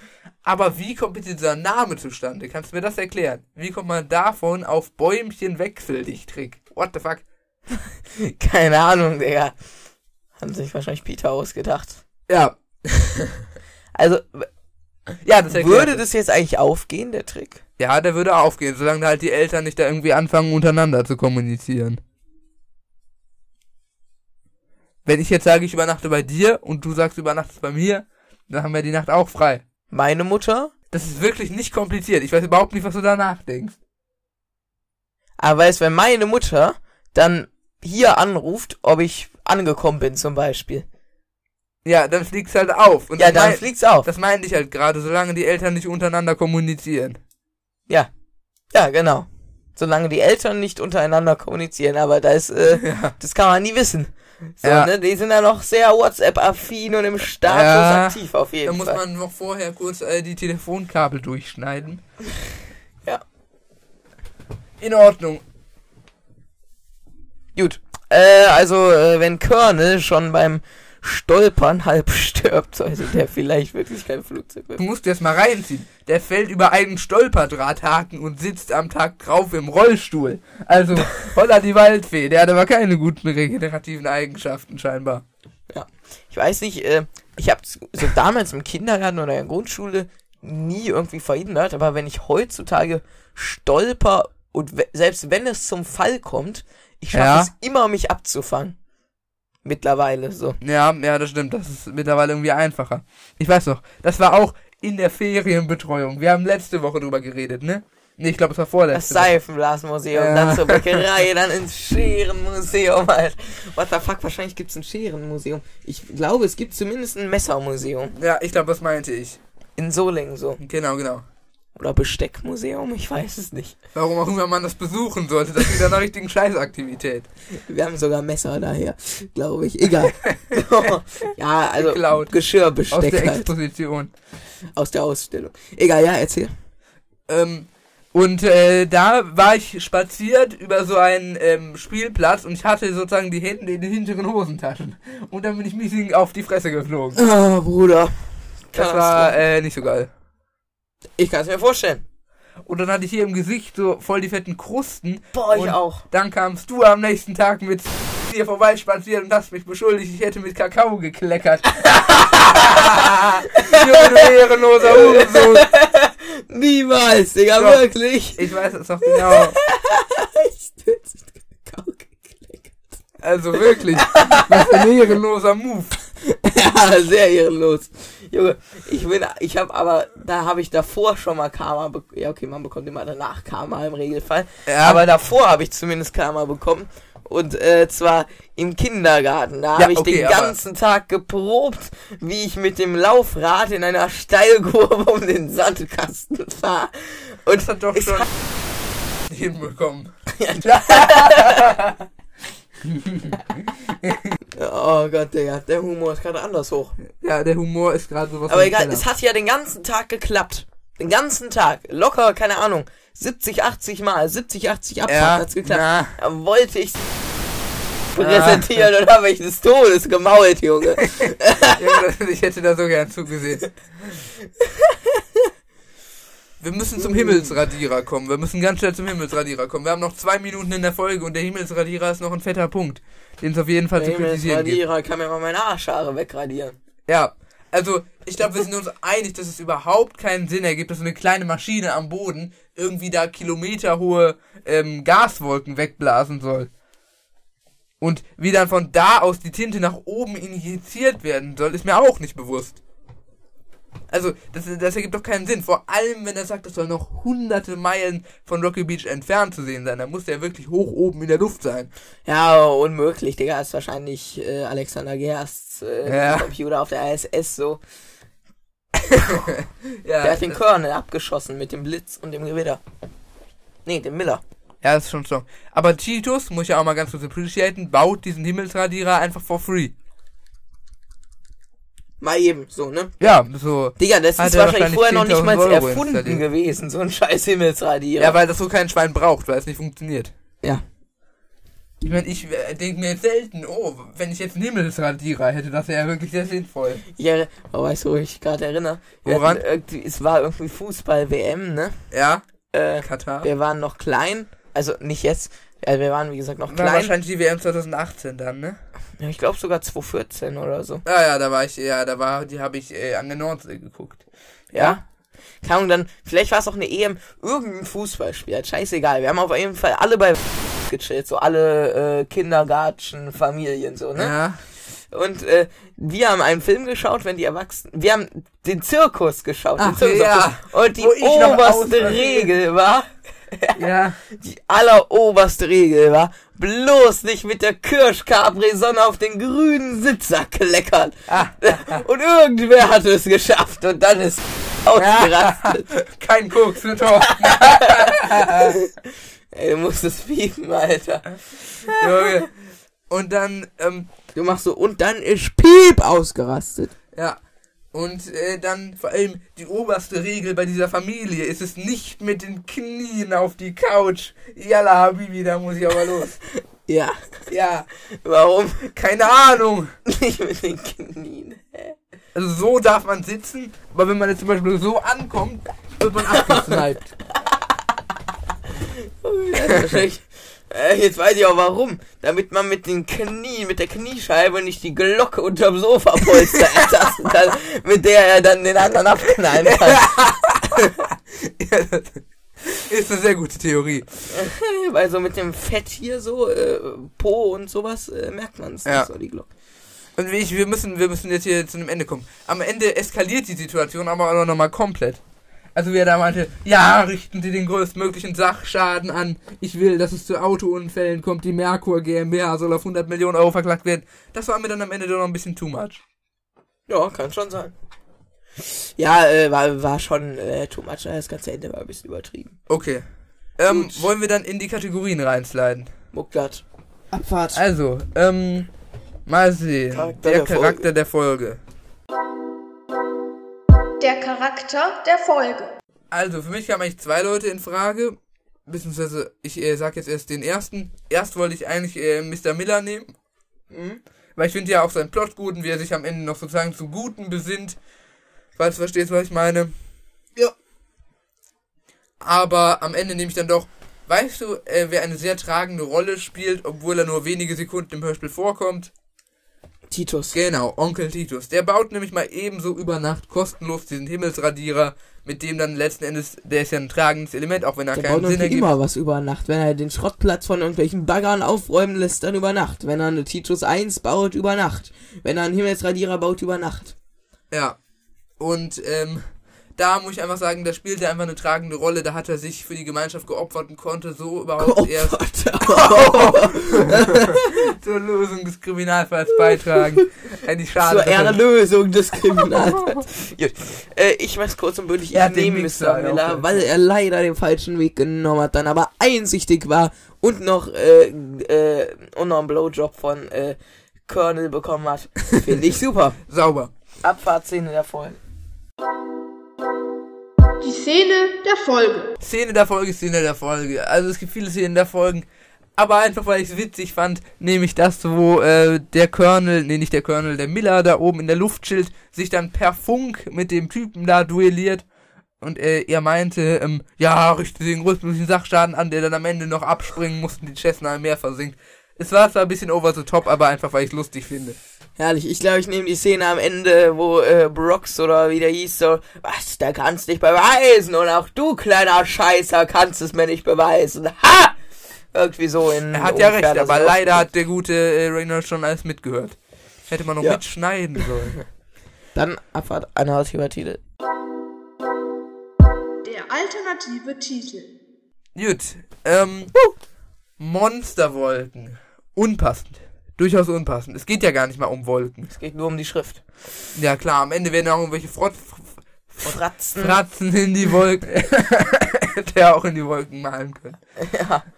Aber wie kommt bitte dieser Name zustande? Kannst du mir das erklären? Wie kommt man davon auf Bäumchen Wechseldicht-Trick? What the fuck? Keine Ahnung, Digga. Haben sich wahrscheinlich Peter ausgedacht. Ja. Also, Ja, das würde das jetzt eigentlich aufgehen, der Trick? Ja, der würde aufgehen, solange halt die Eltern nicht da irgendwie anfangen, untereinander zu kommunizieren. Wenn ich jetzt sage, ich übernachte bei dir und du sagst, du übernachtest bei mir, dann haben wir die Nacht auch frei. Meine Mutter? Das ist wirklich nicht kompliziert. Ich weiß überhaupt nicht, was du danach denkst. Aber weißt, wenn meine Mutter dann hier anruft, ob ich angekommen bin zum Beispiel. Ja, dann fliegt's halt auf. Und ja, dann mein- fliegt's auf. Das meinte ich halt gerade, solange die Eltern nicht untereinander kommunizieren. Ja. Ja, genau. Solange die Eltern nicht untereinander kommunizieren, aber da ist, äh, Ja. das kann man nie wissen. So, Ja. ne, die sind ja noch sehr WhatsApp-affin und im Status Ja. aktiv auf jeden Da muss Fall. man noch vorher kurz äh, die Telefonkabel durchschneiden. Ja. In Ordnung. Gut. Äh, also, äh, wenn Colonel schon beim Stolpern halb stirbt, sollte der vielleicht wirklich kein Flugzeug mehr. Du musst das mal reinziehen. Der fällt über einen Stolperdrahthaken und sitzt am Tag drauf im Rollstuhl. Also, holla die Waldfee. Der hat aber keine guten regenerativen Eigenschaften scheinbar. Ich weiß nicht, äh, ich habe so damals im Kindergarten oder in der Grundschule nie irgendwie verhindert, aber wenn ich heutzutage stolper und selbst wenn es zum Fall kommt, ich schaffe Ja. es immer, mich abzufangen. Mittlerweile so. Ja, ja, das stimmt. Das ist mittlerweile irgendwie einfacher. Ich weiß noch, das war auch in der Ferienbetreuung. Wir haben letzte Woche drüber geredet, ne? Nee, ich glaube, es war Das vorletzte Woche. Seifenblasmuseum, Ja. dann zur Bäckerei, dann ins Scherenmuseum halt. What the fuck, wahrscheinlich gibt's ein Scherenmuseum. Ich glaube, es gibt zumindest ein Messermuseum. Ja, ich glaube, das meinte ich. In Solingen so. Genau, genau. Oder Besteckmuseum, ich weiß es nicht. Warum auch immer man das besuchen sollte. Das ist wieder eine richtige Scheißaktivität. Wir haben sogar Messer daher, glaube ich. Egal. ja, also Geklaut. Aus Geschirrbesteck der halt. Exposition. Aus der Ausstellung. Egal, ja, erzähl. Ähm, Und äh, da war ich spaziert über so einen ähm, Spielplatz und ich hatte sozusagen die Hände in den hinteren Hosentaschen. Und dann bin ich mich auf die Fresse geflogen. Oh, Bruder. Das war äh, nicht so geil. Ich kann es mir vorstellen. Und dann hatte ich hier im Gesicht so voll die fetten Krusten. Boah, ich und auch. Dann kamst du am nächsten Tag mit hier vorbeispaziert und hast mich beschuldigt, ich hätte mit Kakao gekleckert. Junge, ehrenloser Hurensohn. Niemals, Digga, Doch. wirklich. Ich weiß es noch genau. Ich bin's mit Kakao gekleckt. Also wirklich. Was ein ehrenloser Move. Ja, sehr ehrenlos. Junge, ich bin, ich habe aber, da habe ich davor schon mal Karma bekommen. Ja, okay, man bekommt immer danach Karma im Regelfall. Ja. Aber davor habe ich zumindest Karma bekommen. Und äh, zwar im Kindergarten. Da Ja, habe ich okay, den ganzen Tag geprobt, wie ich mit dem Laufrad in einer Steilkurve um den Sandkasten fahre. Und Das hat doch schon hinbekommen. Oh Gott, Digga, der Humor ist gerade anders hoch. Ja, der Humor ist gerade sowas. Aber egal, es hat ja den ganzen Tag geklappt. Den ganzen Tag. Locker, keine Ahnung. 70, 80 Mal. 70, 80 Abfahrt ja, hat's geklappt. na, Da wollte ich präsentieren und habe ich des Todes gemault, Junge. Ich hätte da so gern zugesehen. Wir müssen zum Himmelsradierer kommen. Wir müssen ganz schnell zum Himmelsradierer kommen. Wir haben noch zwei Minuten in der Folge und der Himmelsradierer ist noch ein fetter Punkt, den es auf jeden Fall zu Der kritisieren gibt. Radierer kann mir mal meine Arschhaare wegradieren. Ja, also ich glaube, wir sind uns einig, dass es überhaupt keinen Sinn ergibt, dass so eine kleine Maschine am Boden irgendwie da kilometerhohe ähm, Gaswolken wegblasen soll. Und wie dann von da aus die Tinte nach oben injiziert werden soll, ist mir auch nicht bewusst. Also, das, das ergibt doch keinen Sinn. Vor allem, wenn er sagt, das soll noch hunderte Meilen von Rocky Beach entfernt zu sehen sein. Dann muss der wirklich hoch oben in der Luft sein. Ja, unmöglich, Digga. Ist wahrscheinlich äh, Alexander Gersts äh, Ja. Computer auf der ISS so. Ja, Der hat den das- Colonel abgeschossen mit dem Blitz und dem Gewitter. Nee, dem Miller. Ja, das ist schon strong. Aber Cheetos, muss ich ja auch mal ganz kurz appreciaten, baut diesen Himmelsradierer einfach for free. Mal eben, so, ne? Ja, so. Digga, das Hat ist wahrscheinlich vorher noch nicht 10.000 mal erfunden installiert. gewesen, so ein scheiß Himmelsradierer. Ja, weil das so kein Schwein braucht, weil es nicht funktioniert. ja. Ich meine, ich äh, denke mir jetzt selten, oh, wenn ich jetzt einen Himmelsradierer hätte, das wäre ja wirklich sehr sinnvoll. Ja, oh, weißt du, wo ich gerade erinnere? Wir Woran? Es war irgendwie Fußball-WM, ne? Ja, Äh, Katar. wir waren noch klein. Also nicht jetzt. Ja, wir waren, wie gesagt, noch War klein. wahrscheinlich die WM 2018 dann, ne? Ja, ich glaube sogar 2014 oder so. Ja, ja, da war ich, ja, da war, die habe ich äh, an der Nordsee geguckt. Ja? Keine Ahnung, dann, vielleicht war es auch eine EM, irgendein Fußballspiel, halt scheißegal. Wir haben auf jeden Fall alle bei gechillt, so alle äh, Kindergarten, Familien, so, ne? Ja. Und äh, wir haben einen Film geschaut, wenn die Erwachsenen. Wir haben den Zirkus geschaut. Ach, den Zirkus ja. Und die oberste Regel war, Ja. die alleroberste Regel war, bloß nicht mit der Kirsch-Capri-Sonne auf den grünen Sitzer kleckern. Ah, Und irgendwer hat es geschafft und dann ist ausgerastet. Kein Koks für Thorsten. Ey, du musst es piepen, Alter. Junge. Und dann, ähm, Du machst so, und dann ist Piep ausgerastet. Ja. Und äh, dann vor allem die oberste Regel bei dieser Familie ist es nicht mit den Knien auf die Couch. Yalla Habibi, da muss ich aber los. Ja. Ja, Warum? keine Ahnung. Nicht mit den Knien. Also so darf man sitzen, aber wenn man jetzt zum Beispiel so ankommt, wird man abgesniped. Das ist wahrscheinlich- Äh, Jetzt weiß ich auch warum. Damit man mit den Knien, mit der Kniescheibe nicht die Glocke unterm Sofapolster ertasten kann, mit der er dann den anderen abknallen kann. ja, das ist eine sehr gute Theorie. Weil so mit dem Fett hier so, äh, Po und sowas, äh, merkt man es Ja. nicht so, die Glocke. Und ich, wir müssen, wir müssen jetzt hier zu einem Ende kommen. Am Ende eskaliert die Situation aber auch nochmal komplett. Also wie er da meinte, ja, richten Sie den größtmöglichen Sachschaden an. Ich will, dass es zu Autounfällen kommt. Die Merkur GmbH soll auf 100 Millionen Euro verklagt werden. Das war mir dann am Ende doch noch ein bisschen too much. Ja, kann schon sein. Ja, äh, war, war schon äh, too much. Das ganze Ende war ein bisschen übertrieben. Okay. Ähm, Gut. wollen wir dann in die Kategorien reinsliden? Mucklat. Abfahrt. Also, ähm, mal sehen. Charakter der der Charakter Folge. der Folge. Der Charakter der Folge. Also, für mich kamen eigentlich zwei Leute in Frage. Beziehungsweise, ich äh, sag jetzt erst den ersten. Erst wollte ich eigentlich äh, Mr. Miller nehmen. Mhm. Weil ich finde ja auch seinen Plot gut und wie er sich am Ende noch sozusagen zum Guten besinnt. Falls du verstehst, was ich meine. Ja. Aber am Ende nehme ich dann doch. Weißt du, äh, wer eine sehr tragende Rolle spielt, obwohl er nur wenige Sekunden im Hörspiel vorkommt? Titus. Genau, Onkel Titus. Der baut nämlich mal ebenso über Nacht kostenlos diesen Himmelsradierer, mit dem dann letzten Endes, der ist ja ein tragendes Element, auch wenn er Der keinen baut Sinn ergibt. immer was über Nacht. Wenn er den Schrottplatz von irgendwelchen Baggern aufräumen lässt, dann über Nacht. Wenn er eine Titus 1 baut, über Nacht. Wenn er einen Himmelsradierer baut, über Nacht. Ja. Und ähm, da muss ich einfach sagen, da spielt er einfach eine tragende Rolle. Da hat er sich für die Gemeinschaft geopfert und konnte so überhaupt erst zur Lösung des Kriminalfalls beitragen. Eigentlich schade. Zur er- Erlösung des Kriminalfalls. Gut. Äh, ich mach's kurz und bündig. Er Ich den nehme Mr. ja, Miller, weil er leider den falschen Weg genommen hat, dann aber einsichtig war und noch, äh, äh, und noch einen Blowjob von, äh, Colonel bekommen hat. Finde ich super. Sauber. Abfahrtszene der Folge. Die Szene der Folge. Szene der Folge, Szene der Folge. Also es gibt viele Szenen der Folgen. Aber einfach weil ich es witzig fand, nehme ich das, wo äh, der Colonel, nee nicht der Colonel, der Miller da oben in der Luft chillt, sich dann per Funk mit dem Typen da duelliert. Und äh, er meinte, ähm, ja, richte den größtmöglichen Sachschaden an, der dann am Ende noch abspringen musste und die Cessna im Meer versinkt. Es war zwar ein bisschen over the top, aber einfach weil ich lustig finde. Herrlich. Ich glaube, ich nehme die Szene am Ende, wo äh, Brooks oder wie der hieß, so, was, der kannst nicht beweisen und auch du, kleiner Scheißer, kannst es mir nicht beweisen. Ha! Irgendwie so in. Er hat ja recht, aber leider hat der gute äh, Reynolds schon alles mitgehört. Hätte man noch Ja. mitschneiden sollen. Dann Abfahrt, ein alternativer Titel. Der alternative Titel. Gut, ähm, Monsterwolken. Unpassend. Durchaus unpassend. Es geht ja gar nicht mal um Wolken. Es geht nur um die Schrift. Ja klar, am Ende werden auch irgendwelche Frott, Fratzen. Fratzen in die Wolken. der auch in die Wolken malen können. Ja.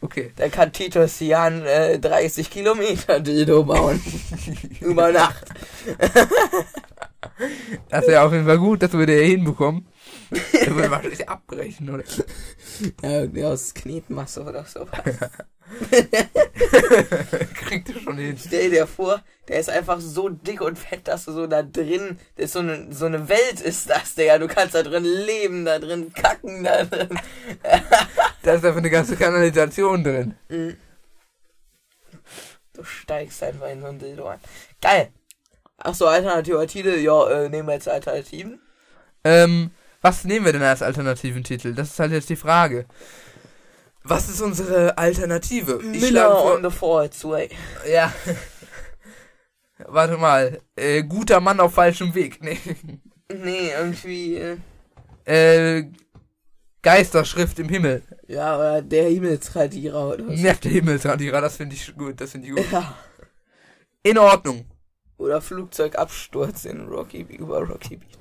Okay. Da kann Titus Jan äh, 30 Kilometer Dildo bauen. Über Nacht. Das wäre auf jeden Fall gut, das würde er hinbekommen. Er würde wahrscheinlich abbrechen, oder? Ja, irgendwie aus Knetmasse oder so. Kriegt er schon hin. Stell dir vor, der ist einfach so dick und fett, dass du so da drin, das ist so eine, so eine Welt ist das, Digga. Du kannst da drin leben, da drin kacken, da drin. Da ist einfach eine ganze Kanalisation drin. Du steigst einfach in so ein Dildo ein. Geil. Ach so, alternativer Titel. Ja, äh, nehmen wir jetzt Alternativen. Ähm, was nehmen wir denn als alternativen Titel? Das ist halt jetzt die Frage. Was ist unsere Alternative? Ich Miller on the Falls Way. Ja. Warte mal. Äh, guter Mann auf falschem Weg. Nee. Nee, irgendwie, äh, Äh, Geisterschrift im Himmel. ja, oder der Himmelsradierer oder so. Nerv der Himmelsradierer, das finde ich gut, das finde ich gut. Ja. In Ordnung. Oder Flugzeugabsturz in Rocky, über Rocky Beach.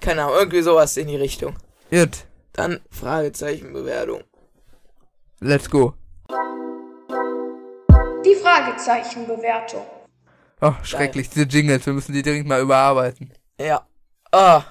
Keine Ahnung, irgendwie sowas in die Richtung. Gut. Dann Fragezeichenbewertung. Let's go. Die Fragezeichenbewertung. Oh, schrecklich, diese Jingles, wir müssen die dringend mal überarbeiten. Ja. Ah.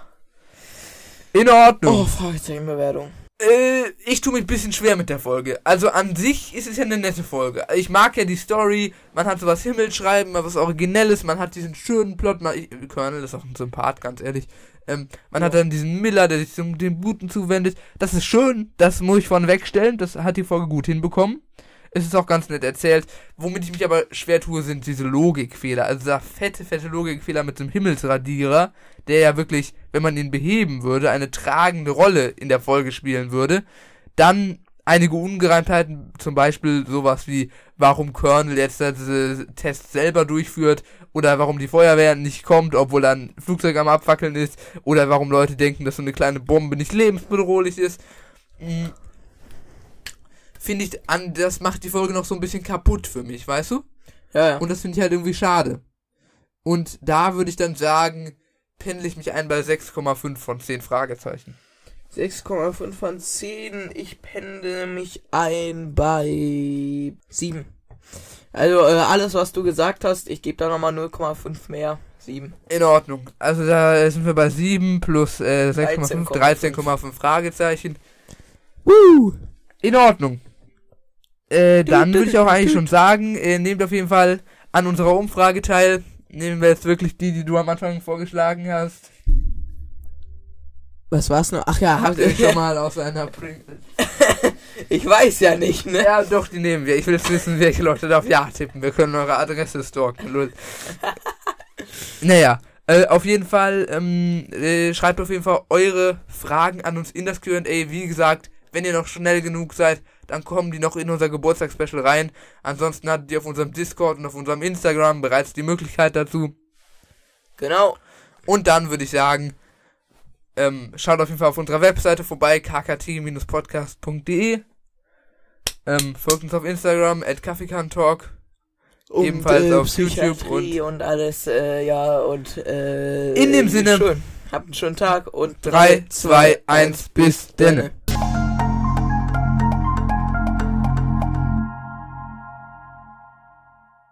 In Oh, Ordnung. Fragezeichenbewertung. Äh, ich tue mich ein bisschen schwer mit der Folge. Also an sich ist es ja eine nette Folge. Ich mag ja die Story, man hat sowas Himmelschreiben, was Originelles, man hat diesen schönen Plot, man, ich, Colonel ist auch ein Sympath, ganz ehrlich. Ähm, man hat dann diesen Miller, der sich zum, dem Guten zuwendet. Das ist schön, das muss ich von wegstellen, das hat die Folge gut hinbekommen. Es ist auch ganz nett erzählt. Womit ich mich aber schwer tue, sind diese Logikfehler. Also dieser fette, fette Logikfehler mit dem Himmelsradierer, der ja wirklich, wenn man ihn beheben würde, eine tragende Rolle in der Folge spielen würde. Dann einige Ungereimtheiten, zum Beispiel sowas wie, warum Colonel jetzt diese Tests selber durchführt oder warum die Feuerwehr nicht kommt, obwohl dann ein Flugzeug am Abfackeln ist oder warum Leute denken, dass so eine kleine Bombe nicht lebensbedrohlich ist. Mm. Finde ich, an, das macht die Folge noch so ein bisschen kaputt für mich, weißt du? Ja, ja. Und das finde ich halt irgendwie schade. Und da würde ich dann sagen, pendle ich mich ein bei 6,5 von 10 Fragezeichen. 6,5 von 10. Ich pendel mich ein bei 7. Also äh, alles, was du gesagt hast, ich gebe da nochmal 0,5 mehr. Sieben. In Ordnung. Also da sind wir bei 7 plus äh, 6,5, 13,5. 13,5 Fragezeichen. Woo! In Ordnung. Äh, dann würde ich auch eigentlich schon sagen, äh, nehmt auf jeden Fall an unserer Umfrage teil. Nehmen wir jetzt wirklich die, die du am Anfang vorgeschlagen hast. Was war's noch? Ach ja, Habt ihr schon mal aus einer Pringles? ich weiß ja nicht, ne? Ja, doch, die nehmen wir. Ich will jetzt wissen, welche Leute da auf Ja tippen. Wir können eure Adresse stalken. Naja, äh, auf jeden Fall, ähm, äh, schreibt auf jeden Fall eure Fragen an uns in das Q&A. Wie gesagt, wenn ihr noch schnell genug seid, dann kommen die noch in unser Geburtstagsspecial rein. Ansonsten hattet ihr auf unserem Discord und auf unserem Instagram bereits die Möglichkeit dazu. Genau. Und dann würde ich sagen, ähm, schaut auf jeden Fall auf unserer Webseite vorbei, kkt-podcast.de. Ähm, folgt uns auf Instagram, at Kaffeekantalk. Und, Ebenfalls äh, auf YouTube Psychiatrie und, alles, äh, ja, und, äh. In dem Sinne- Schön. Habt einen schönen Tag und 3, 2, 1, bis denne.